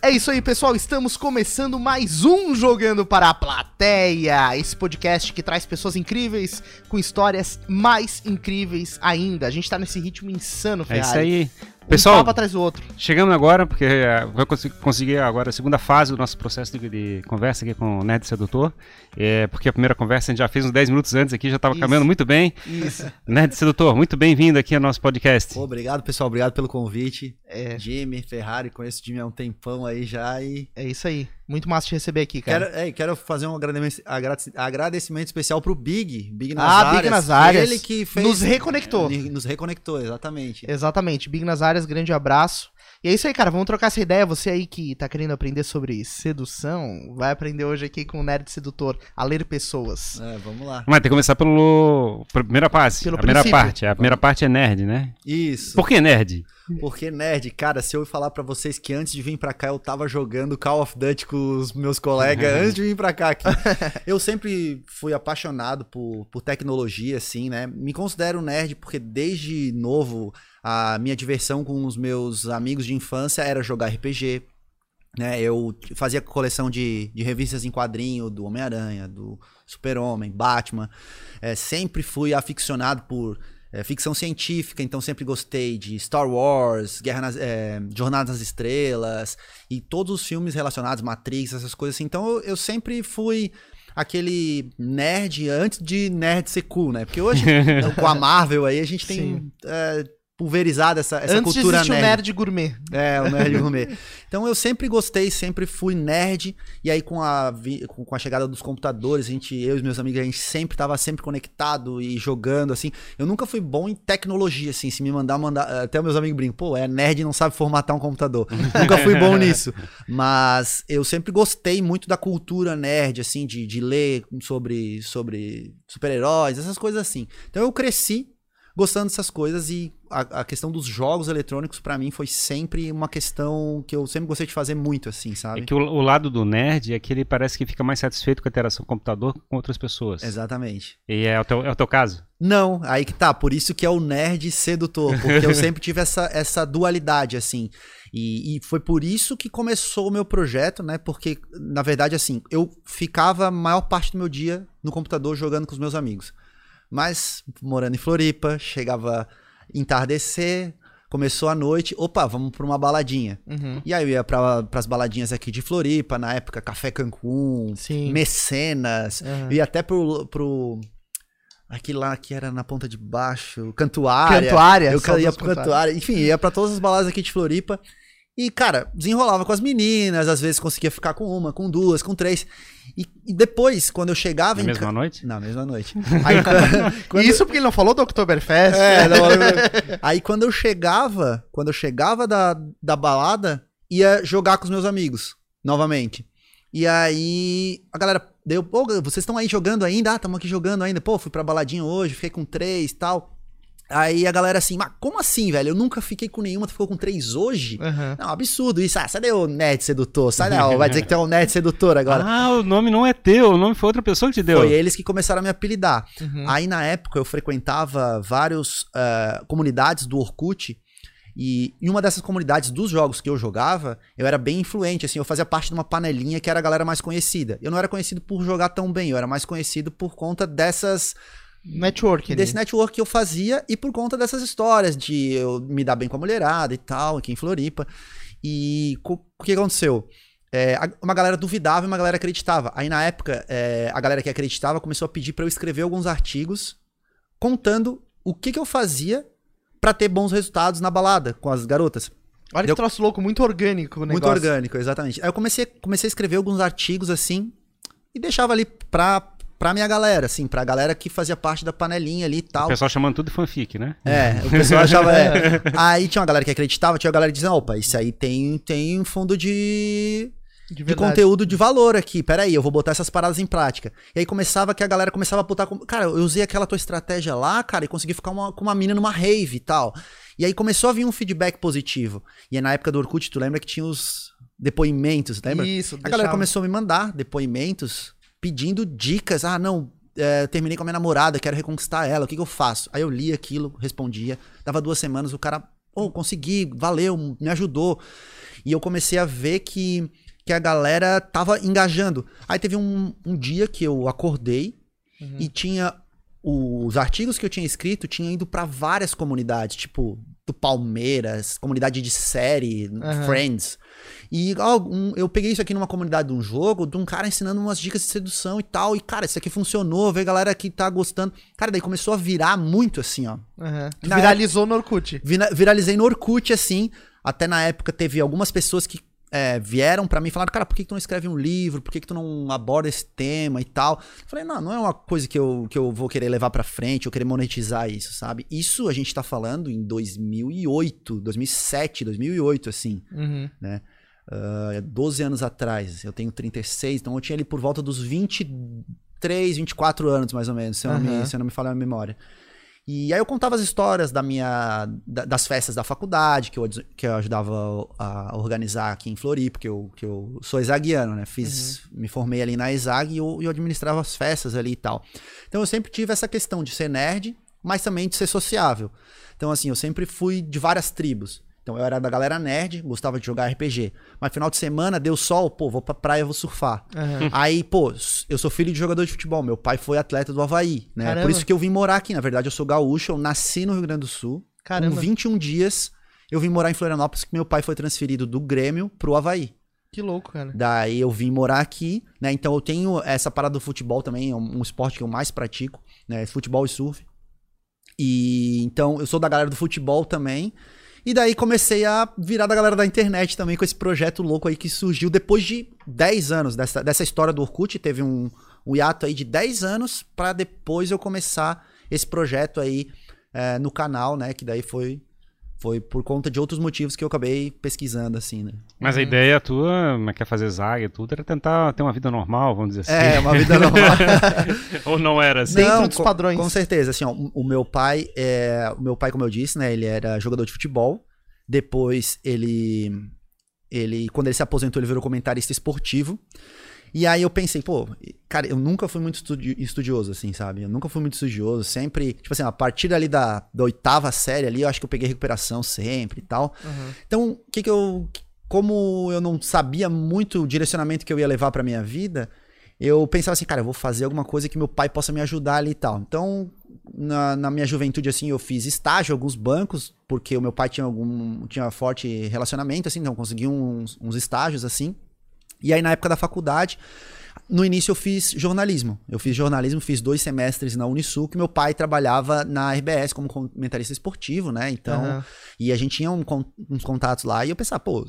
É isso aí, pessoal. Estamos começando mais um Jogando para a Plateia. Esse podcast que traz pessoas incríveis com histórias mais incríveis ainda. A gente tá nesse ritmo insano, É Ferrari. isso aí. Um Pessoal, papo atrás do outro. chegando agora, porque é, vai cons- conseguir agora a segunda fase do nosso processo de, de conversa aqui com o Nerd Sedutor. É, porque a primeira conversa a gente já fez uns 10 minutos antes aqui, já estava caminhando muito bem. Isso. Nerd Sedutor, muito bem-vindo aqui ao nosso podcast. Obrigado, pessoal. Obrigado pelo convite. É, Jimmy, Ferrari, conheço o Jimmy há um tempão aí já e. é isso aí. Muito massa te receber aqui, cara. Quero, é, quero fazer um agradecimento, agrade- agradecimento especial pro Big. Big Ah, Nazárias. Big Nazárias. Ele que fez. Nos reconectou. Nos reconectou, exatamente. Exatamente. Big nas áreas, grande abraço. E é isso aí, cara. Vamos trocar essa ideia. Você aí que tá querendo aprender sobre sedução, vai aprender hoje aqui com o Nerd Sedutor a ler pessoas. É, vamos lá. Mas tem que começar pelo pela primeira parte. Pelo a primeira princípio. parte. A primeira parte é nerd, né? Isso. Por que nerd? Porque, nerd, cara, se eu falar pra vocês que antes de vir pra cá eu tava jogando Call of Duty com os meus colegas, antes de vir pra cá aqui. Eu sempre fui apaixonado por, por tecnologia, assim, né? Me considero nerd porque desde novo a minha diversão com os meus amigos de infância era jogar RPG. Né, eu fazia coleção de, de revistas em quadrinho do Homem-Aranha, do Super-Homem, Batman. É, sempre fui aficionado por é, ficção científica, então sempre gostei de Star Wars, Guerra nas, é, Jornada nas Estrelas e todos os filmes relacionados, Matrix, essas coisas assim. Então eu, eu sempre fui aquele nerd antes de nerd ser cool, né? Porque hoje, com a Marvel aí, a gente tem é, pulverizado essa, essa Antes de cultura existir o nerd. Nerd Gourmet. É, o nerd gourmet. Então eu sempre gostei, sempre fui nerd. E aí com a, vi- com a chegada dos computadores, a gente, eu e os meus amigos, a gente sempre tava sempre conectado e jogando, assim. Eu nunca fui bom em tecnologia, assim. Se me mandar, mandar. Até os meus amigos brincam, pô, é nerd e não sabe formatar um computador. nunca fui bom nisso. Mas eu sempre gostei muito da cultura nerd, assim, de, de ler sobre, sobre super-heróis, essas coisas assim. Então eu cresci gostando dessas coisas e a, a questão dos jogos eletrônicos pra mim foi sempre uma questão que eu sempre gostei de fazer muito assim, sabe? É que o, o lado do nerd é que ele parece que fica mais satisfeito com a interação com o computador com outras pessoas. Exatamente. E é o teu, é o teu caso? Não, aí que tá, por isso que é o nerd sedutor, porque eu sempre tive essa, essa dualidade, assim. E, e foi por isso que começou o meu projeto, né? Porque, na verdade, assim, eu ficava a maior parte do meu dia no computador jogando com os meus amigos. Mas, morando em Floripa, chegava entardecer, começou a noite, opa, vamos pra uma baladinha. Uhum. E aí eu ia pra, pras baladinhas aqui de Floripa, na época Café Cancún, Sim. Mecenas, Uhum. eu ia até pro, pro. Aquele lá que era na ponta de baixo, Cantuária. Cantuária. Eu ia pro Cantuária. Enfim, ia pra todas as baladas aqui de Floripa. E, cara, desenrolava com as meninas, às vezes conseguia ficar com uma, com duas, com três. E, e depois, quando eu chegava Na mesma ca- noite? Na mesma noite. Aí, quando- Isso porque ele não falou do Oktoberfest. é, não, aí quando eu chegava, quando eu chegava da, da balada, ia jogar com os meus amigos, novamente. E aí a galera deu, pô, vocês estão aí jogando ainda? Ah, estamos aqui jogando ainda. Pô, fui pra baladinha hoje, fiquei com três e tal. Aí a galera assim, mas como assim, velho? Eu nunca fiquei com nenhuma, tu ficou com três hoje? Uhum. Não, absurdo isso. Ah, sai daí, ô nerd sedutor. Sai daí, vai dizer que tu é um nerd sedutor agora. Ah, o nome não é teu, o nome foi outra pessoa que te deu. Foi eles que começaram a me apelidar. Uhum. Aí na época eu frequentava várias comunidades do Orkut. E em uma dessas comunidades dos jogos que eu jogava, eu era bem influente, assim, eu fazia parte de uma panelinha que era a galera mais conhecida. Eu não era conhecido por jogar tão bem, eu era mais conhecido por conta dessas Network. desse network que eu fazia e por conta dessas histórias de eu me dar bem com a mulherada e tal, aqui em Floripa. E o que aconteceu? É, uma galera duvidava e uma galera acreditava. Aí na época, é, a galera que acreditava começou a pedir pra eu escrever alguns artigos contando o que, que eu fazia pra ter bons resultados na balada com as garotas. Olha que Deu- troço louco, muito orgânico o Muito negócio. orgânico, exatamente. Aí eu comecei, comecei a escrever alguns artigos assim e deixava ali pra, pra minha galera, assim, pra galera que fazia parte da panelinha ali e tal. O pessoal chamando tudo de fanfic, né? É, o pessoal achava. é. Aí tinha uma galera que acreditava, tinha uma galera que dizia: opa, isso aí tem, tem um fundo de, De de conteúdo de valor aqui. Peraí, eu vou botar essas paradas em prática. E aí começava que a galera começava a botar. como- Cara, eu usei aquela tua estratégia lá, cara, e consegui ficar uma- com uma mina numa rave e tal. E aí começou a vir um feedback positivo. E aí na época do Orkut, tu lembra que tinha os depoimentos, lembra? Isso, A galera começou a me mandar depoimentos pedindo dicas. Ah, não, é, terminei com a minha namorada, quero reconquistar ela, o que, que eu faço? Aí eu li aquilo, respondia. Dava duas semanas, o cara, oh, consegui, valeu, me ajudou. E eu comecei a ver que, que a galera tava engajando. Aí teve um, um dia que eu acordei e tinha os artigos que eu tinha escrito tinha ido pra várias comunidades, tipo do Palmeiras, comunidade de série, Aham. Friends. E ó, um- eu peguei isso aqui numa comunidade de um jogo, de um cara ensinando umas dicas de sedução e tal. E, cara, isso aqui funcionou, vê a galera que tá gostando. Cara, daí começou a virar muito assim, ó. Na Viralizou no Orkut. Vira- viralizei no Orkut, assim. Até na época teve algumas pessoas que é, vieram pra mim e falaram, cara, por que, que tu não escreve um livro? Por que, que tu não aborda esse tema e tal? Eu falei, não, não é uma coisa que eu, que eu vou querer levar pra frente, eu querer monetizar isso, sabe? Isso a gente tá falando em 2008, 2007, 2008, assim. Uhum. Uh, 12 anos atrás. Eu tenho 36, então eu tinha ali por volta dos 23, 24 anos, mais ou menos, se eu, não, Aham. me, se eu não me falhar a memória. E aí eu contava as histórias da minha, da- das festas da faculdade, que eu, que eu ajudava a organizar aqui em Floripa, porque eu, que eu sou exaguiano, né? Fiz, me formei ali na exag e eu, e eu administrava as festas ali e tal. Então eu sempre tive essa questão de ser nerd, mas também de ser sociável. Então assim, eu sempre fui de várias tribos. Então eu era da galera nerd, gostava de jogar RPG. Mas final de semana deu sol, pô, vou pra praia, vou surfar. Aham. Aí, pô, eu sou filho de jogador de futebol. Meu pai foi atleta do Havaí, né? Caramba. Por isso que eu vim morar aqui. Na verdade, eu sou gaúcho, eu nasci no Rio Grande do Sul. Caramba. Com 21 dias, eu vim morar em Florianópolis, que meu pai foi transferido do Grêmio pro Havaí. Que louco, cara. Daí eu vim morar aqui, né? Então eu tenho essa parada do futebol também, é um, um esporte que eu mais pratico, né? Futebol e surf. E então eu sou da galera do futebol também. E daí comecei a virar da galera da internet também com esse projeto louco aí que surgiu depois de 10 anos dessa, dessa história do Orkut. Teve um, um hiato aí de 10 anos pra depois eu começar esse projeto aí é, no canal, né? Que daí foi, foi por conta de outros motivos que eu acabei pesquisando, assim, né? Mas a ideia tua, mas quer fazer zaga e tudo, era tentar ter uma vida normal, vamos dizer assim. É, uma vida normal. Ou não era assim? Dentro dos com- padrões. Com certeza, assim, ó, o o meu pai, é, o meu pai, como eu disse, né, ele era jogador de futebol. Depois ele, ele, quando ele se aposentou, ele virou comentarista esportivo. E aí eu pensei, pô, cara, eu nunca fui muito estudi- estudioso, assim, sabe? Eu nunca fui muito estudioso, sempre, tipo assim, a partir ali da, da oitava série ali, eu acho que eu peguei recuperação sempre e tal. Uhum. Então, o que que eu. Como eu não sabia muito o direcionamento que eu ia levar pra minha vida, eu pensava assim, cara, eu vou fazer alguma coisa que meu pai possa me ajudar ali e tal. Então, na, na minha juventude, assim, eu fiz estágio em alguns bancos, porque o meu pai tinha algum. tinha forte relacionamento, assim, então eu consegui uns, uns estágios, assim. E aí, na época da faculdade, no início eu fiz jornalismo. Eu fiz jornalismo, fiz dois semestres na Unisul, que meu pai trabalhava na RBS como comentarista esportivo, né? Então, Aham. e a gente tinha um uns contatos lá e eu pensava, pô,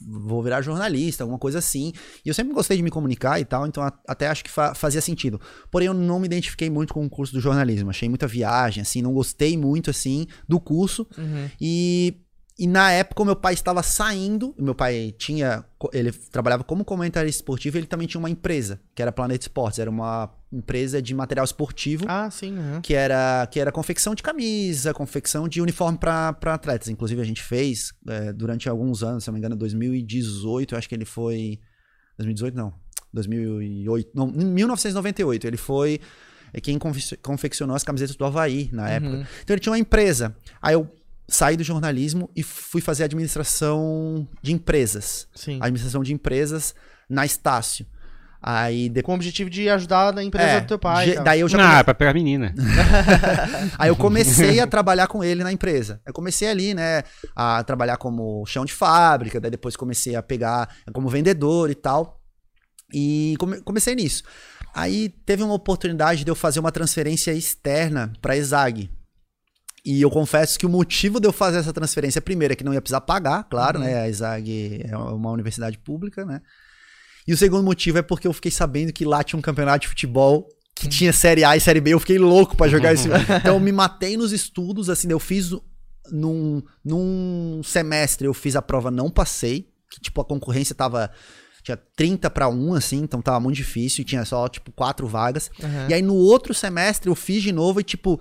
vou virar jornalista, alguma coisa assim. E eu sempre gostei de me comunicar e tal, então até acho que fa- fazia sentido. Porém, eu não me identifiquei muito com o curso do jornalismo. Achei muita viagem, assim, não gostei muito, assim, do curso. Uhum. E, e na época o meu pai estava saindo, meu pai tinha, ele trabalhava como comentarista esportivo e ele também tinha uma empresa, que era Planet Esportes, era uma empresa de material esportivo Ah, sim. aham. que era, que era confecção de camisa, confecção de uniforme para atletas. Inclusive, a gente fez é, durante alguns anos, se não me engano, 2018, eu acho que ele foi. 2018, não. 2008. Não, em 1998. Ele foi é, quem confe- confeccionou as camisetas do Havaí na época. Uhum. Então, ele tinha uma empresa. Aí eu saí do jornalismo e fui fazer administração de empresas. Sim. Administração de empresas na Estácio. Aí depois. Com o objetivo de ajudar na empresa É, do teu pai. ge- daí eu já Não, é pra pegar menina. Aí eu comecei a trabalhar com ele na empresa. Eu comecei ali, né, a trabalhar como chão de fábrica, daí depois comecei a pegar como vendedor e tal. E come- comecei nisso. Aí teve uma oportunidade de eu fazer uma transferência externa para Exag. E eu confesso que o motivo de eu fazer essa transferência, primeiro, é que não ia precisar pagar, claro, Uhum. né? A Exag é uma universidade pública, né? E o segundo motivo é porque eu fiquei sabendo que lá tinha um campeonato de futebol que tinha Série A e Série B. Eu fiquei louco pra jogar esse. Então eu me matei nos estudos, assim, eu fiz num, num semestre, eu fiz a prova, não passei. Que, tipo, a concorrência tava. Tinha 30 para 1, assim, então tava muito difícil e tinha só, tipo, quatro vagas. Aham. E aí no outro semestre eu fiz de novo e, tipo,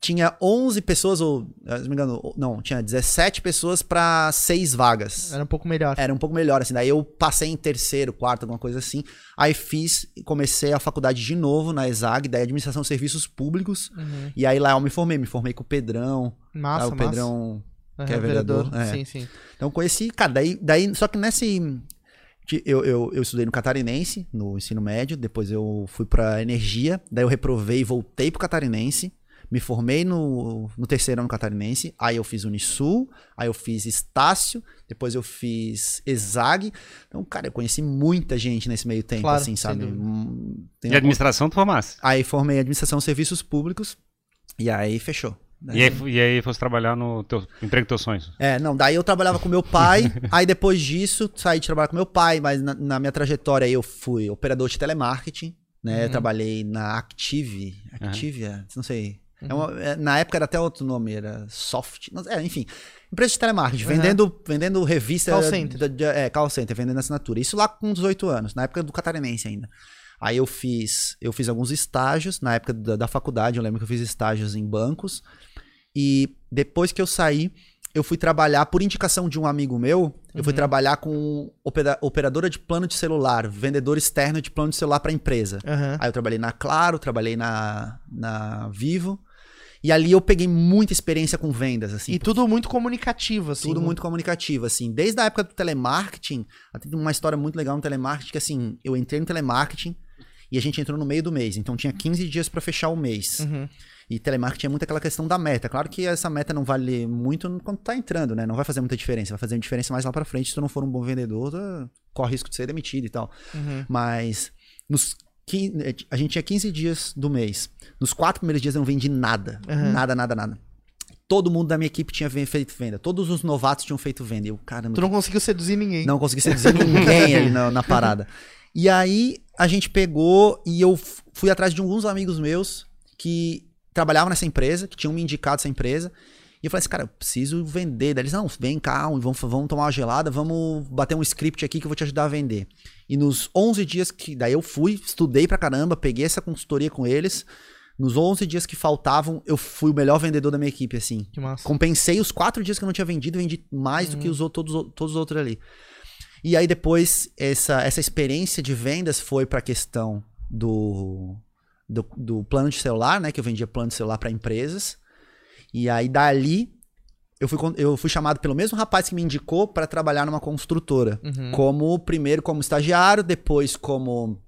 tinha 11 pessoas, ou, se não me engano, não, tinha 17 pessoas pra seis vagas. Era um pouco melhor. Era um pouco melhor, assim. Daí eu passei em terceiro, quarto, alguma coisa assim. Aí fiz, comecei a faculdade de novo na ESAG, daí Administração de Serviços Públicos. Uhum. E aí lá eu me formei, me formei com o Pedrão. Massa, Aí o massa. Pedrão que é vereador. é. Sim, sim. Então conheci, cara, daí, daí só que nesse eu, eu, eu estudei no Catarinense, no ensino médio, depois eu fui pra Energia, daí eu reprovei e voltei pro Catarinense, me formei no, no terceiro ano Catarinense, aí eu fiz Unisul, aí eu fiz Estácio, depois eu fiz Exag. Então, cara, eu conheci muita gente nesse meio tempo, Claro, assim, sabe? Hum, tem E administração tu formasse. Aí formei Administração Serviços Públicos, e aí fechou. né? E aí, e aí fosse trabalhar no teu emprego teus sonhos. É, não, daí eu trabalhava com meu pai, aí depois disso saí de trabalhar com meu pai, mas na, na minha trajetória aí eu fui operador de telemarketing, né? Uhum. Eu trabalhei na Active, Activia, não sei. É uma- é, na época era até outro nome, era Soft, é, enfim. Empresa de telemarketing, Uhum. vendendo, vendendo revista. Call center. da- de- é, call center, vendendo assinatura. Isso lá com 18 anos, na época do catarinense ainda. Aí eu fiz, eu fiz alguns estágios, na época da, da faculdade, eu lembro que eu fiz estágios em bancos. E depois que eu saí, eu fui trabalhar, por indicação de um amigo meu, eu fui trabalhar com opera- operadora de plano de celular, vendedor externo de plano de celular para empresa. Aham. Aí eu trabalhei na Claro, trabalhei na, na Vivo. E ali eu peguei muita experiência com vendas, assim. E tudo muito comunicativo, assim. Tudo muito comunicativo, assim. Desde a época do telemarketing, tem uma história muito legal no telemarketing, que assim, eu entrei no telemarketing e a gente entrou no meio do mês. Então tinha 15 dias para fechar o mês. Uhum. E telemarketing é muito aquela questão da meta. Claro que essa meta não vale muito quando tá entrando, né? Não vai fazer muita diferença. Vai fazer diferença mais lá pra frente. Se tu não for um bom vendedor, tu corre risco de ser demitido e tal. Uhum. Mas nos a gente tinha 15 dias do mês. Nos quatro primeiros dias eu não vendi nada. Uhum. Nada, nada, nada. Todo mundo da minha equipe tinha feito venda. Todos os novatos tinham feito venda. Eu, caramba, Tu não conseguiu seduzir ninguém. não consegui seduzir ninguém ali na, na parada. E aí a gente pegou e eu fui atrás de alguns amigos meus que trabalhavam nessa empresa, que tinham me indicado essa empresa. E eu falei assim, cara, eu preciso vender. Daí eles, não, vem cá, vamos, vamos tomar uma gelada, vamos bater um script aqui que eu vou te ajudar a vender. E nos 11 dias que. Daí eu fui, estudei pra caramba, peguei essa consultoria com eles. Nos 11 dias que faltavam, eu fui o melhor vendedor da minha equipe, assim. Que massa. Compensei os quatro dias que eu não tinha vendido, vendi mais do que os, outros- todos, os- todos os outros ali. E aí depois, essa, essa experiência de vendas foi pra questão do, do, do plano de celular, né? Que eu vendia plano de celular para empresas. E aí dali, eu fui, eu fui chamado pelo mesmo rapaz que me indicou para trabalhar numa construtora. Uhum. Como, primeiro como estagiário, depois como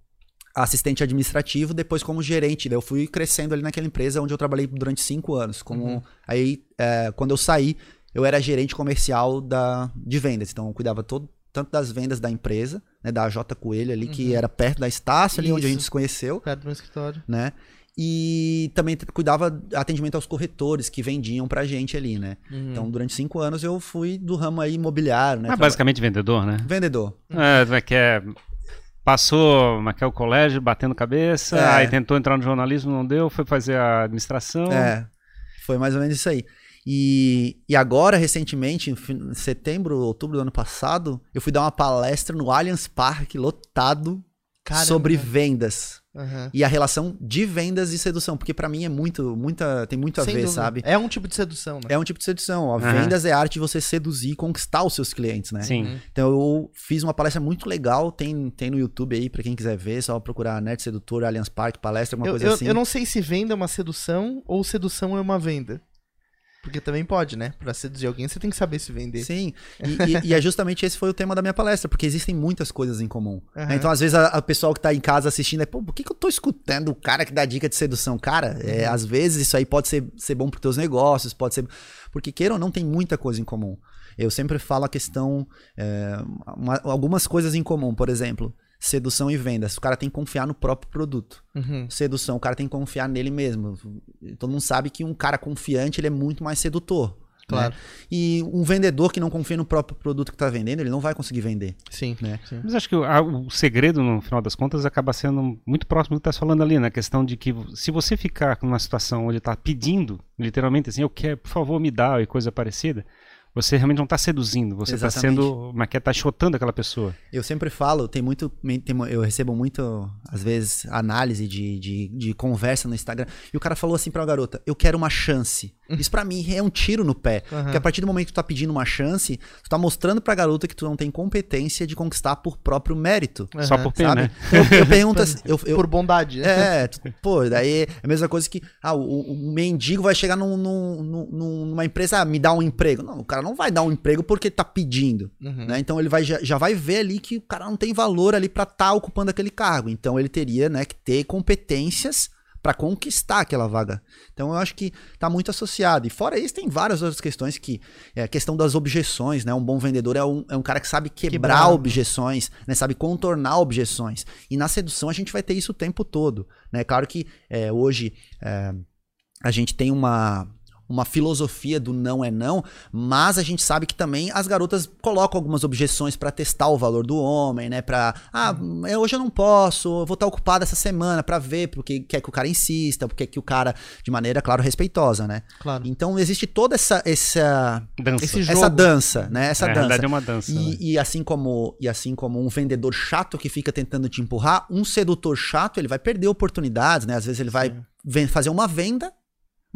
assistente administrativo, depois como gerente. Daí eu fui crescendo ali naquela empresa onde eu trabalhei durante cinco anos. Como, Aí, é, quando eu saí, eu era gerente comercial da, de vendas. Então, eu cuidava todo, tanto das vendas da empresa, né, da J Coelho ali, que era perto da Estácio, ali onde a Isso. gente se conheceu, Perto do meu escritório. né? E também cuidava atendimento aos corretores que vendiam pra gente ali, né? Uhum. Então, durante cinco anos eu fui do ramo aí imobiliário, né? Mas Traba- basicamente vendedor, né? Vendedor. É, como é que é? Passou é que é, o colégio batendo cabeça, É. aí tentou entrar no jornalismo, não deu, foi fazer a administração. É, foi mais ou menos isso aí. E, e agora, recentemente, em setembro, outubro do ano passado, eu fui dar uma palestra no Allianz Parque, lotado, Caramba. sobre vendas. Aham. E a relação de vendas e sedução, porque pra mim é muito, muita, tem muito a Sem ver, dúvida. sabe? É um tipo de sedução, né? É um tipo de sedução. ó. Aham. Vendas é a arte de você seduzir e conquistar os seus clientes, né? Sim. Uhum. Então eu fiz uma palestra muito legal, tem, tem no YouTube aí pra quem quiser ver, só procurar Nerd Sedutor, Allianz Parque, palestra, alguma Eu, coisa eu, assim. eu não sei se venda é uma sedução ou sedução é uma venda. Porque também pode, né? Pra seduzir alguém, você tem que saber se vender. Sim, e, e- e é justamente esse foi o tema da minha palestra, porque existem muitas coisas em comum. né? Aham. Então, às vezes, a, a pessoal que tá em casa assistindo é, pô, por que, que eu tô escutando o cara que dá dica de sedução? Cara, é, Uhum. às vezes isso aí pode ser, ser bom pros teus negócios, pode ser. Porque queira ou não, tem muita coisa em comum. Eu sempre falo a questão. é, uma- algumas coisas em comum, por exemplo, sedução e vendas. O cara tem que confiar no próprio produto. Uhum. Sedução, o cara tem que confiar nele mesmo. Todo mundo sabe que um cara confiante ele é muito mais sedutor. Claro. né? E um vendedor que não confia no próprio produto que está vendendo, ele não vai conseguir vender. Sim. Né? sim. Mas acho que o, a- o segredo, no final das contas, acaba sendo muito próximo do que está falando ali, na questão de que se você ficar numa situação onde está pedindo, literalmente assim, eu quero, por favor, me dá e coisa parecida, você realmente não está seduzindo, você está sendo, mas que tá chotando aquela pessoa. Eu sempre falo, tem muito. tem eu recebo muito, às vezes, análise de, de, de conversa no Instagram. E o cara falou assim pra uma garota: Eu quero uma chance. Isso pra mim é um tiro no pé. Aham. Porque a partir do momento que tu tá pedindo uma chance, tu tá mostrando pra garota que tu não tem competência de conquistar por próprio mérito. Só Aham. por pena, né? Eu, eu pergunto assim, eu, eu- Por bondade, né? é, tu- pô, daí é a mesma coisa que ah, o, o- mendigo vai chegar num- num- num- numa empresa, ah, me dá um emprego. Não, o cara não vai dar um emprego porque tá pedindo. Uhum. né? Então ele vai, já, já vai ver ali que o cara não tem valor ali pra estar ocupando aquele cargo. Então ele teria né, que ter competências pra conquistar aquela vaga. Então eu acho que tá muito associado. E fora isso, tem várias outras questões que é a questão das objeções, né? Um bom vendedor é um, é um cara que sabe quebrar, Quebrar. objeções, né? Sabe contornar objeções. E na sedução a gente vai ter isso o tempo todo, né? Claro que é, hoje é, a gente tem uma uma filosofia do não é não, mas a gente sabe que também as garotas colocam algumas objeções pra testar o valor do homem, né? Pra, ah, eu- hoje eu não posso, eu vou estar ocupado essa semana pra ver porque quer que o cara insista, porque que o cara de maneira, claro, respeitosa, né? Claro. Então existe toda essa essa Dança. Esse essa jogo. dança, né? Essa Na dança. realidade é uma dança. né? E, e assim como e assim como um vendedor chato que fica tentando te empurrar, um sedutor chato ele vai perder oportunidades, né? Às vezes ele vai ven- fazer uma venda,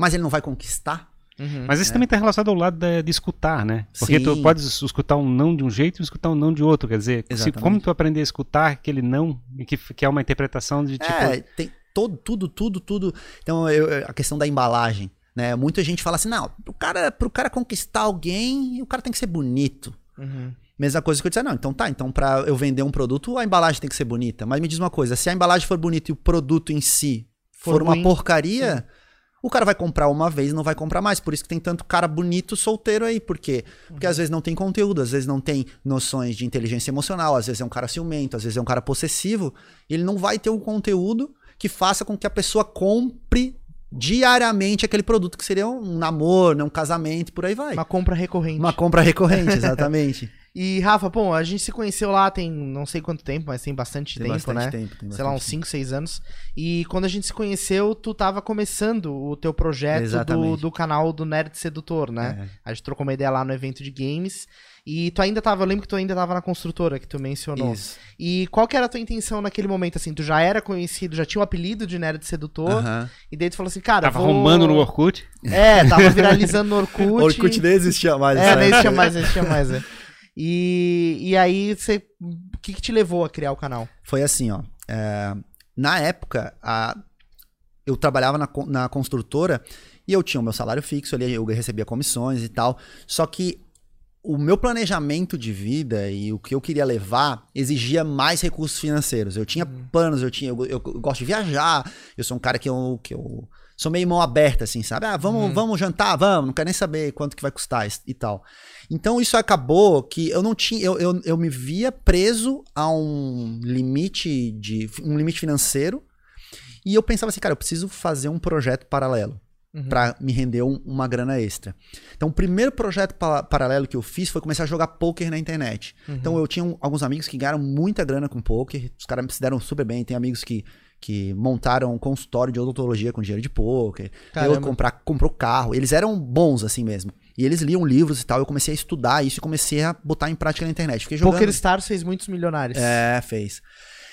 mas ele não vai conquistar. Uhum. Mas isso também está relacionado ao lado de, de escutar, né? Porque tu Sim. podes escutar um não de um jeito e escutar um não de outro. Quer dizer, se, como tu aprender a escutar aquele não, e que, que é uma interpretação de tipo. é, tem todo, tudo, tudo, tudo. Então eu- a questão da embalagem, né? Muita gente fala assim, não, pro cara, pro cara conquistar alguém, o cara tem que ser bonito. Uhum. Mesma coisa que eu disse, não, então tá, então pra eu vender um produto, a embalagem tem que ser bonita. Mas me diz uma coisa, se a embalagem for bonita e o produto em si for, For uma porcaria, o cara vai comprar uma vez e não vai comprar mais. Por isso que tem tanto cara bonito solteiro aí. Por quê? Porque às vezes não tem conteúdo, às vezes não tem noções de inteligência emocional, às vezes é um cara ciumento, às vezes é um cara possessivo. Ele não vai ter um conteúdo que faça com que a pessoa compre diariamente aquele produto que seria um namoro, né, um casamento, por aí vai. Uma compra recorrente. Uma compra recorrente, exatamente. E, Rafa, bom, a gente se conheceu lá tem não sei quanto tempo, mas tem bastante Tem tempo, bastante né? tempo. tem Sei lá, uns bastante 5, 6 anos. E quando a gente se conheceu, tu tava começando o teu projeto do, do canal do Nerd Sedutor, né? tempo. A gente trocou uma ideia lá no evento de games. E tu ainda tava, eu lembro que tu ainda tava na construtora que tu É, mencionou. isso. E qual que era a tua intenção naquele momento, assim? Tu já era conhecido, já tinha o apelido de Nerd Sedutor. Aham. E daí tu falou assim, cara, Tava vou... arrumando no Orkut. É, tava viralizando no Orkut. Orkut nem existia mais. É, né? nem existia mais, nem existia mais, é. E, e aí, você. O que, que te levou a criar o canal? Foi assim, ó. é, na época, a- eu trabalhava na, na construtora e eu tinha o meu salário fixo ali, eu recebia comissões e tal. Só que o meu planejamento de vida e o que eu queria levar exigia mais recursos financeiros. Eu tinha planos, eu tinha, eu, eu gosto de viajar, eu sou um cara que eu, que eu sou meio mão aberta, assim, sabe? Ah, vamos, vamos jantar, vamos, não quero nem saber quanto que vai custar e, e tal. Então isso acabou que eu não tinha, eu, eu, eu me via preso a um limite de um limite financeiro e eu pensava assim, cara, eu preciso fazer um projeto paralelo Uhum. pra me render um- uma grana extra. Então o primeiro projeto pa- paralelo que eu fiz foi começar a jogar poker na internet. Uhum. Então eu tinha um- alguns amigos que ganharam muita grana com poker, os caras se deram super bem, tem amigos que que montaram um consultório de odontologia com dinheiro de poker. Eu comprar, comprou carro. Eles eram bons assim mesmo. E eles liam livros e tal. Eu comecei a estudar isso e comecei a botar em prática na internet. Fiquei jogando. Poker Stars fez muitos milionários. É, fez.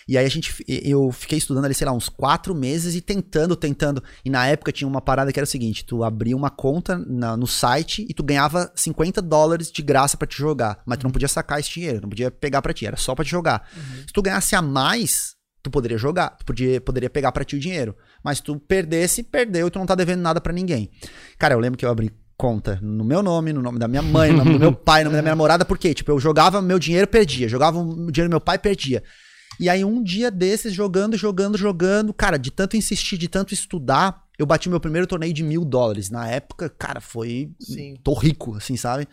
E aí a gente, eu fiquei estudando ali, sei lá, uns quatro meses e tentando, tentando. E na época tinha uma parada que era o seguinte: tu abria uma conta na- no site e tu ganhava 50 dólares de graça pra te jogar. Mas tu não podia sacar esse dinheiro, não podia pegar pra ti, era só pra te jogar. Se tu ganhasse a mais, tu poderia jogar, tu podia, poderia pegar pra ti o dinheiro. Mas tu perdesse, perdeu e tu não tá devendo nada pra ninguém. Cara, eu lembro que eu abri conta no meu nome, no nome da minha mãe, no nome do meu pai, no nome da minha namorada, porque, tipo, eu jogava meu dinheiro, perdia, jogava o dinheiro do meu pai, perdia. E aí, um dia desses, jogando, jogando, jogando, cara, de tanto insistir, de tanto estudar, eu bati meu primeiro torneio de mil dólares. Na época, cara, foi. Sim. Tô rico, assim, sabe?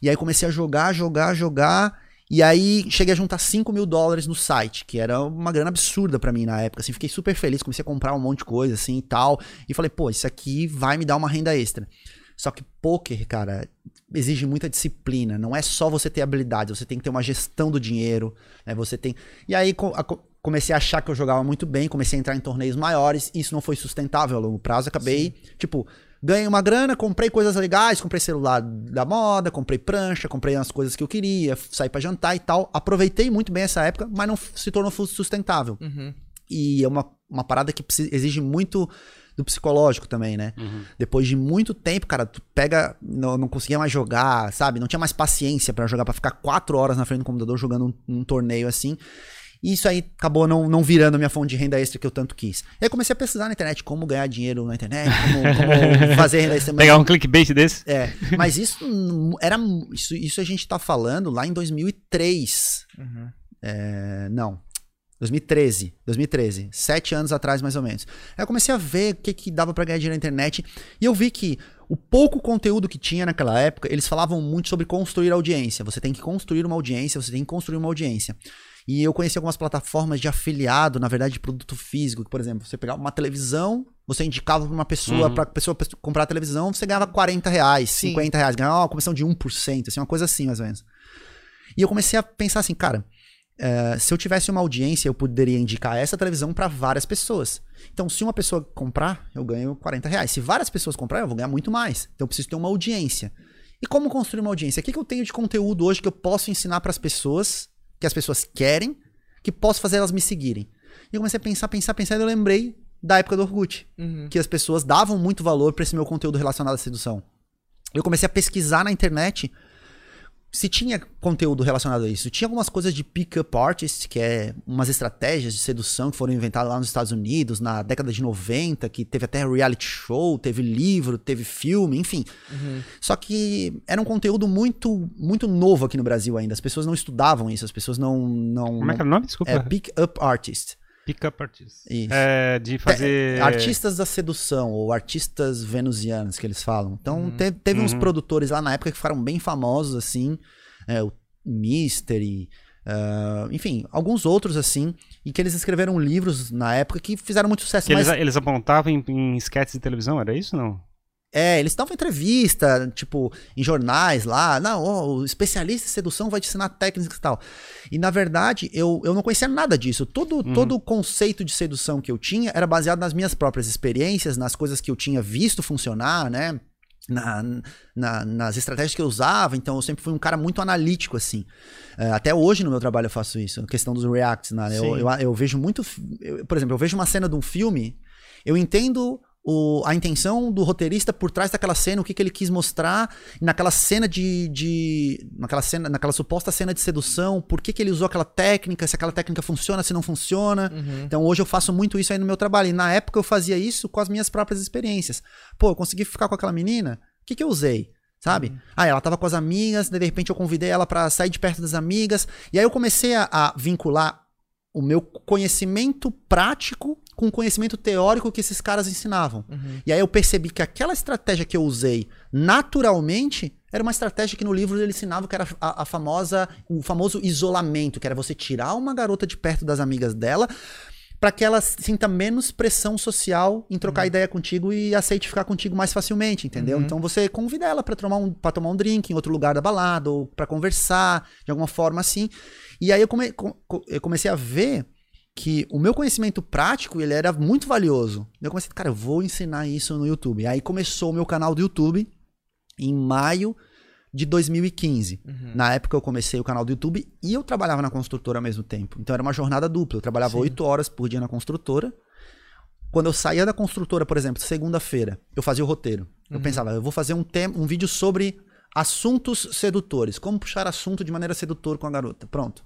E aí comecei a jogar, jogar, jogar. E aí cheguei a juntar 5 mil dólares no site, que era uma grana absurda pra mim na época. Assim, fiquei super feliz, comecei a comprar um monte de coisa, assim e tal. E falei, pô, isso aqui vai me dar uma renda extra. Só que poker, cara, exige muita disciplina. Não é só você ter habilidade, você tem que ter uma gestão do dinheiro, né? Você tem. E aí comecei a achar que eu jogava muito bem, comecei a entrar em torneios maiores. Isso não foi sustentável a longo prazo. Acabei, tipo, ganhei uma grana, comprei coisas legais, comprei celular da moda, comprei prancha, comprei as coisas que eu queria, saí pra jantar e tal. Aproveitei muito bem essa época, mas não se tornou sustentável. Uhum. E é uma, uma parada que exige muito do psicológico também, né? Uhum. Depois de muito tempo, cara, tu pega, não, não conseguia mais jogar, sabe? Não tinha mais paciência pra jogar, pra ficar quatro horas na frente do computador jogando um, um torneio assim. E isso aí acabou não, não virando a minha fonte de renda extra que eu tanto quis. E aí comecei a pesquisar na internet como ganhar dinheiro na internet, como, como fazer renda extra. Pegar um clickbait desse? É, mas isso era isso, isso a gente tá falando lá em 2003. Uhum. É, não. 2013, 2013, sete anos atrás mais ou menos. Aí eu comecei a ver o que, que dava pra ganhar dinheiro na internet e eu vi que o pouco conteúdo que tinha naquela época, eles falavam muito sobre construir audiência. Você tem que construir uma audiência, você tem que construir uma audiência. E eu conheci algumas plataformas de afiliado, na verdade, de produto físico. que, Por exemplo, você pegava uma televisão, você indicava pra uma pessoa, Uhum. pra pessoa comprar a televisão, você ganhava 40 reais, Sim. 50 reais, ganhava uma comissão de 1%, assim, uma coisa assim, mais ou menos. E eu comecei a pensar assim, cara, eh, se eu tivesse uma audiência, eu poderia indicar essa televisão para várias pessoas. Então, se uma pessoa comprar, eu ganho 40 reais. Se várias pessoas comprarem, eu vou ganhar muito mais. Então, eu preciso ter uma audiência. E como construir uma audiência? O que, que eu tenho de conteúdo hoje que eu posso ensinar para as pessoas, que as pessoas querem, que posso fazer elas me seguirem? E eu comecei a pensar, pensar, pensar, e eu lembrei da época do Orkut Uhum. que as pessoas davam muito valor para esse meu conteúdo relacionado à sedução. Eu comecei a pesquisar na internet se tinha conteúdo relacionado a isso. Tinha algumas coisas de pick-up artist, que é umas estratégias de sedução que foram inventadas lá nos Estados Unidos na década de 90, que teve até reality show, teve livro, teve filme, enfim. Uhum. Só que era um conteúdo muito muito novo aqui no Brasil ainda. As pessoas não estudavam isso, as pessoas não não Como é que era o nome? Desculpa. é pick-up artist. Pick up artist. Isso. É, de fazer. Artistas da sedução, ou artistas venusianos, que eles falam. Então, te- teve uns Uhum. produtores lá na época que ficaram bem famosos, assim. é, o Mystery, ah, enfim, alguns outros, assim. E que eles escreveram livros na época que fizeram muito sucesso. Mas, eles, eles apontavam em, em sketches de televisão, era isso não? É, eles davam entrevista, tipo, em jornais lá. Não, o especialista em sedução vai te ensinar técnicas e tal. E, na verdade, eu, eu não conhecia nada disso. Todo, todo o conceito de sedução que eu tinha era baseado nas minhas próprias experiências, nas coisas que eu tinha visto funcionar, né? Na, na- nas estratégias que eu usava, então eu sempre fui um cara muito analítico, assim. É, até hoje no meu trabalho eu faço isso, a questão dos reacts, né? Eu, eu, eu vejo muito. eu- por exemplo, eu vejo uma cena de um filme, eu entendo o- a intenção do roteirista por trás daquela cena, o que, que ele quis mostrar, naquela cena de. de naquela, cena, naquela suposta cena de sedução, por que, que ele usou aquela técnica, se aquela técnica funciona, se não funciona. Uhum. Então hoje eu faço muito isso aí no meu trabalho. E na época eu fazia isso com as minhas próprias experiências. Pô, eu consegui ficar com aquela menina, o que, que eu usei? Sabe? Ah, ela tava com as amigas, de repente eu convidei ela pra sair de perto das amigas. E aí eu comecei a, a vincular o meu conhecimento prático com o conhecimento teórico que esses caras ensinavam. Uhum. E aí eu percebi que aquela estratégia que eu usei naturalmente era uma estratégia que no livro ele ensinava que era a, a famosa, o famoso isolamento, que era você tirar uma garota de perto das amigas dela para que ela sinta menos pressão social em trocar ideia contigo e aceite ficar contigo mais facilmente, entendeu? Uhum. Então você convida ela para tomar um para tomar um drink em outro lugar da balada ou para conversar de alguma forma assim. E aí eu, come- co- co- eu comecei a ver que o meu conhecimento prático ele era muito valioso. Eu comecei, cara, eu vou ensinar isso no YouTube. Aí começou o meu canal do YouTube em maio de 2015. Uhum. Na época eu comecei o canal do YouTube e eu trabalhava na construtora ao mesmo tempo. Então era uma jornada dupla. Eu trabalhava oito horas por dia na construtora. Quando eu saía da construtora, por exemplo, segunda-feira, eu fazia o roteiro. Eu Uhum. pensava, eu vou fazer um, tema, um vídeo sobre assuntos sedutores. Como puxar assunto de maneira sedutora com a garota. Pronto.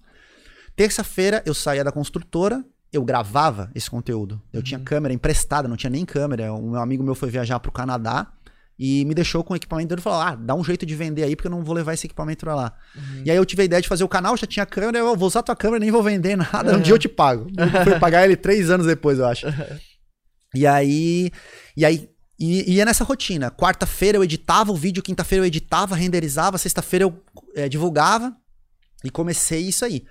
Terça-feira eu saía da construtora, eu gravava esse conteúdo. Eu tinha câmera emprestada, não tinha nem câmera. Um meu amigo meu foi viajar pro Canadá e me deixou com o equipamento dele e falou: Ah, dá um jeito de vender aí, porque eu não vou levar esse equipamento pra lá. E aí eu tive a ideia de fazer o canal, já tinha câmera, eu vou usar tua câmera, nem vou vender nada. Um dia eu te pago. Eu fui pagar ele três anos depois, eu acho. E aí. E aí. E ia nessa rotina. Quarta-feira eu editava o vídeo, quinta-feira eu editava, renderizava, sexta-feira eu eh, divulgava. E comecei isso aí.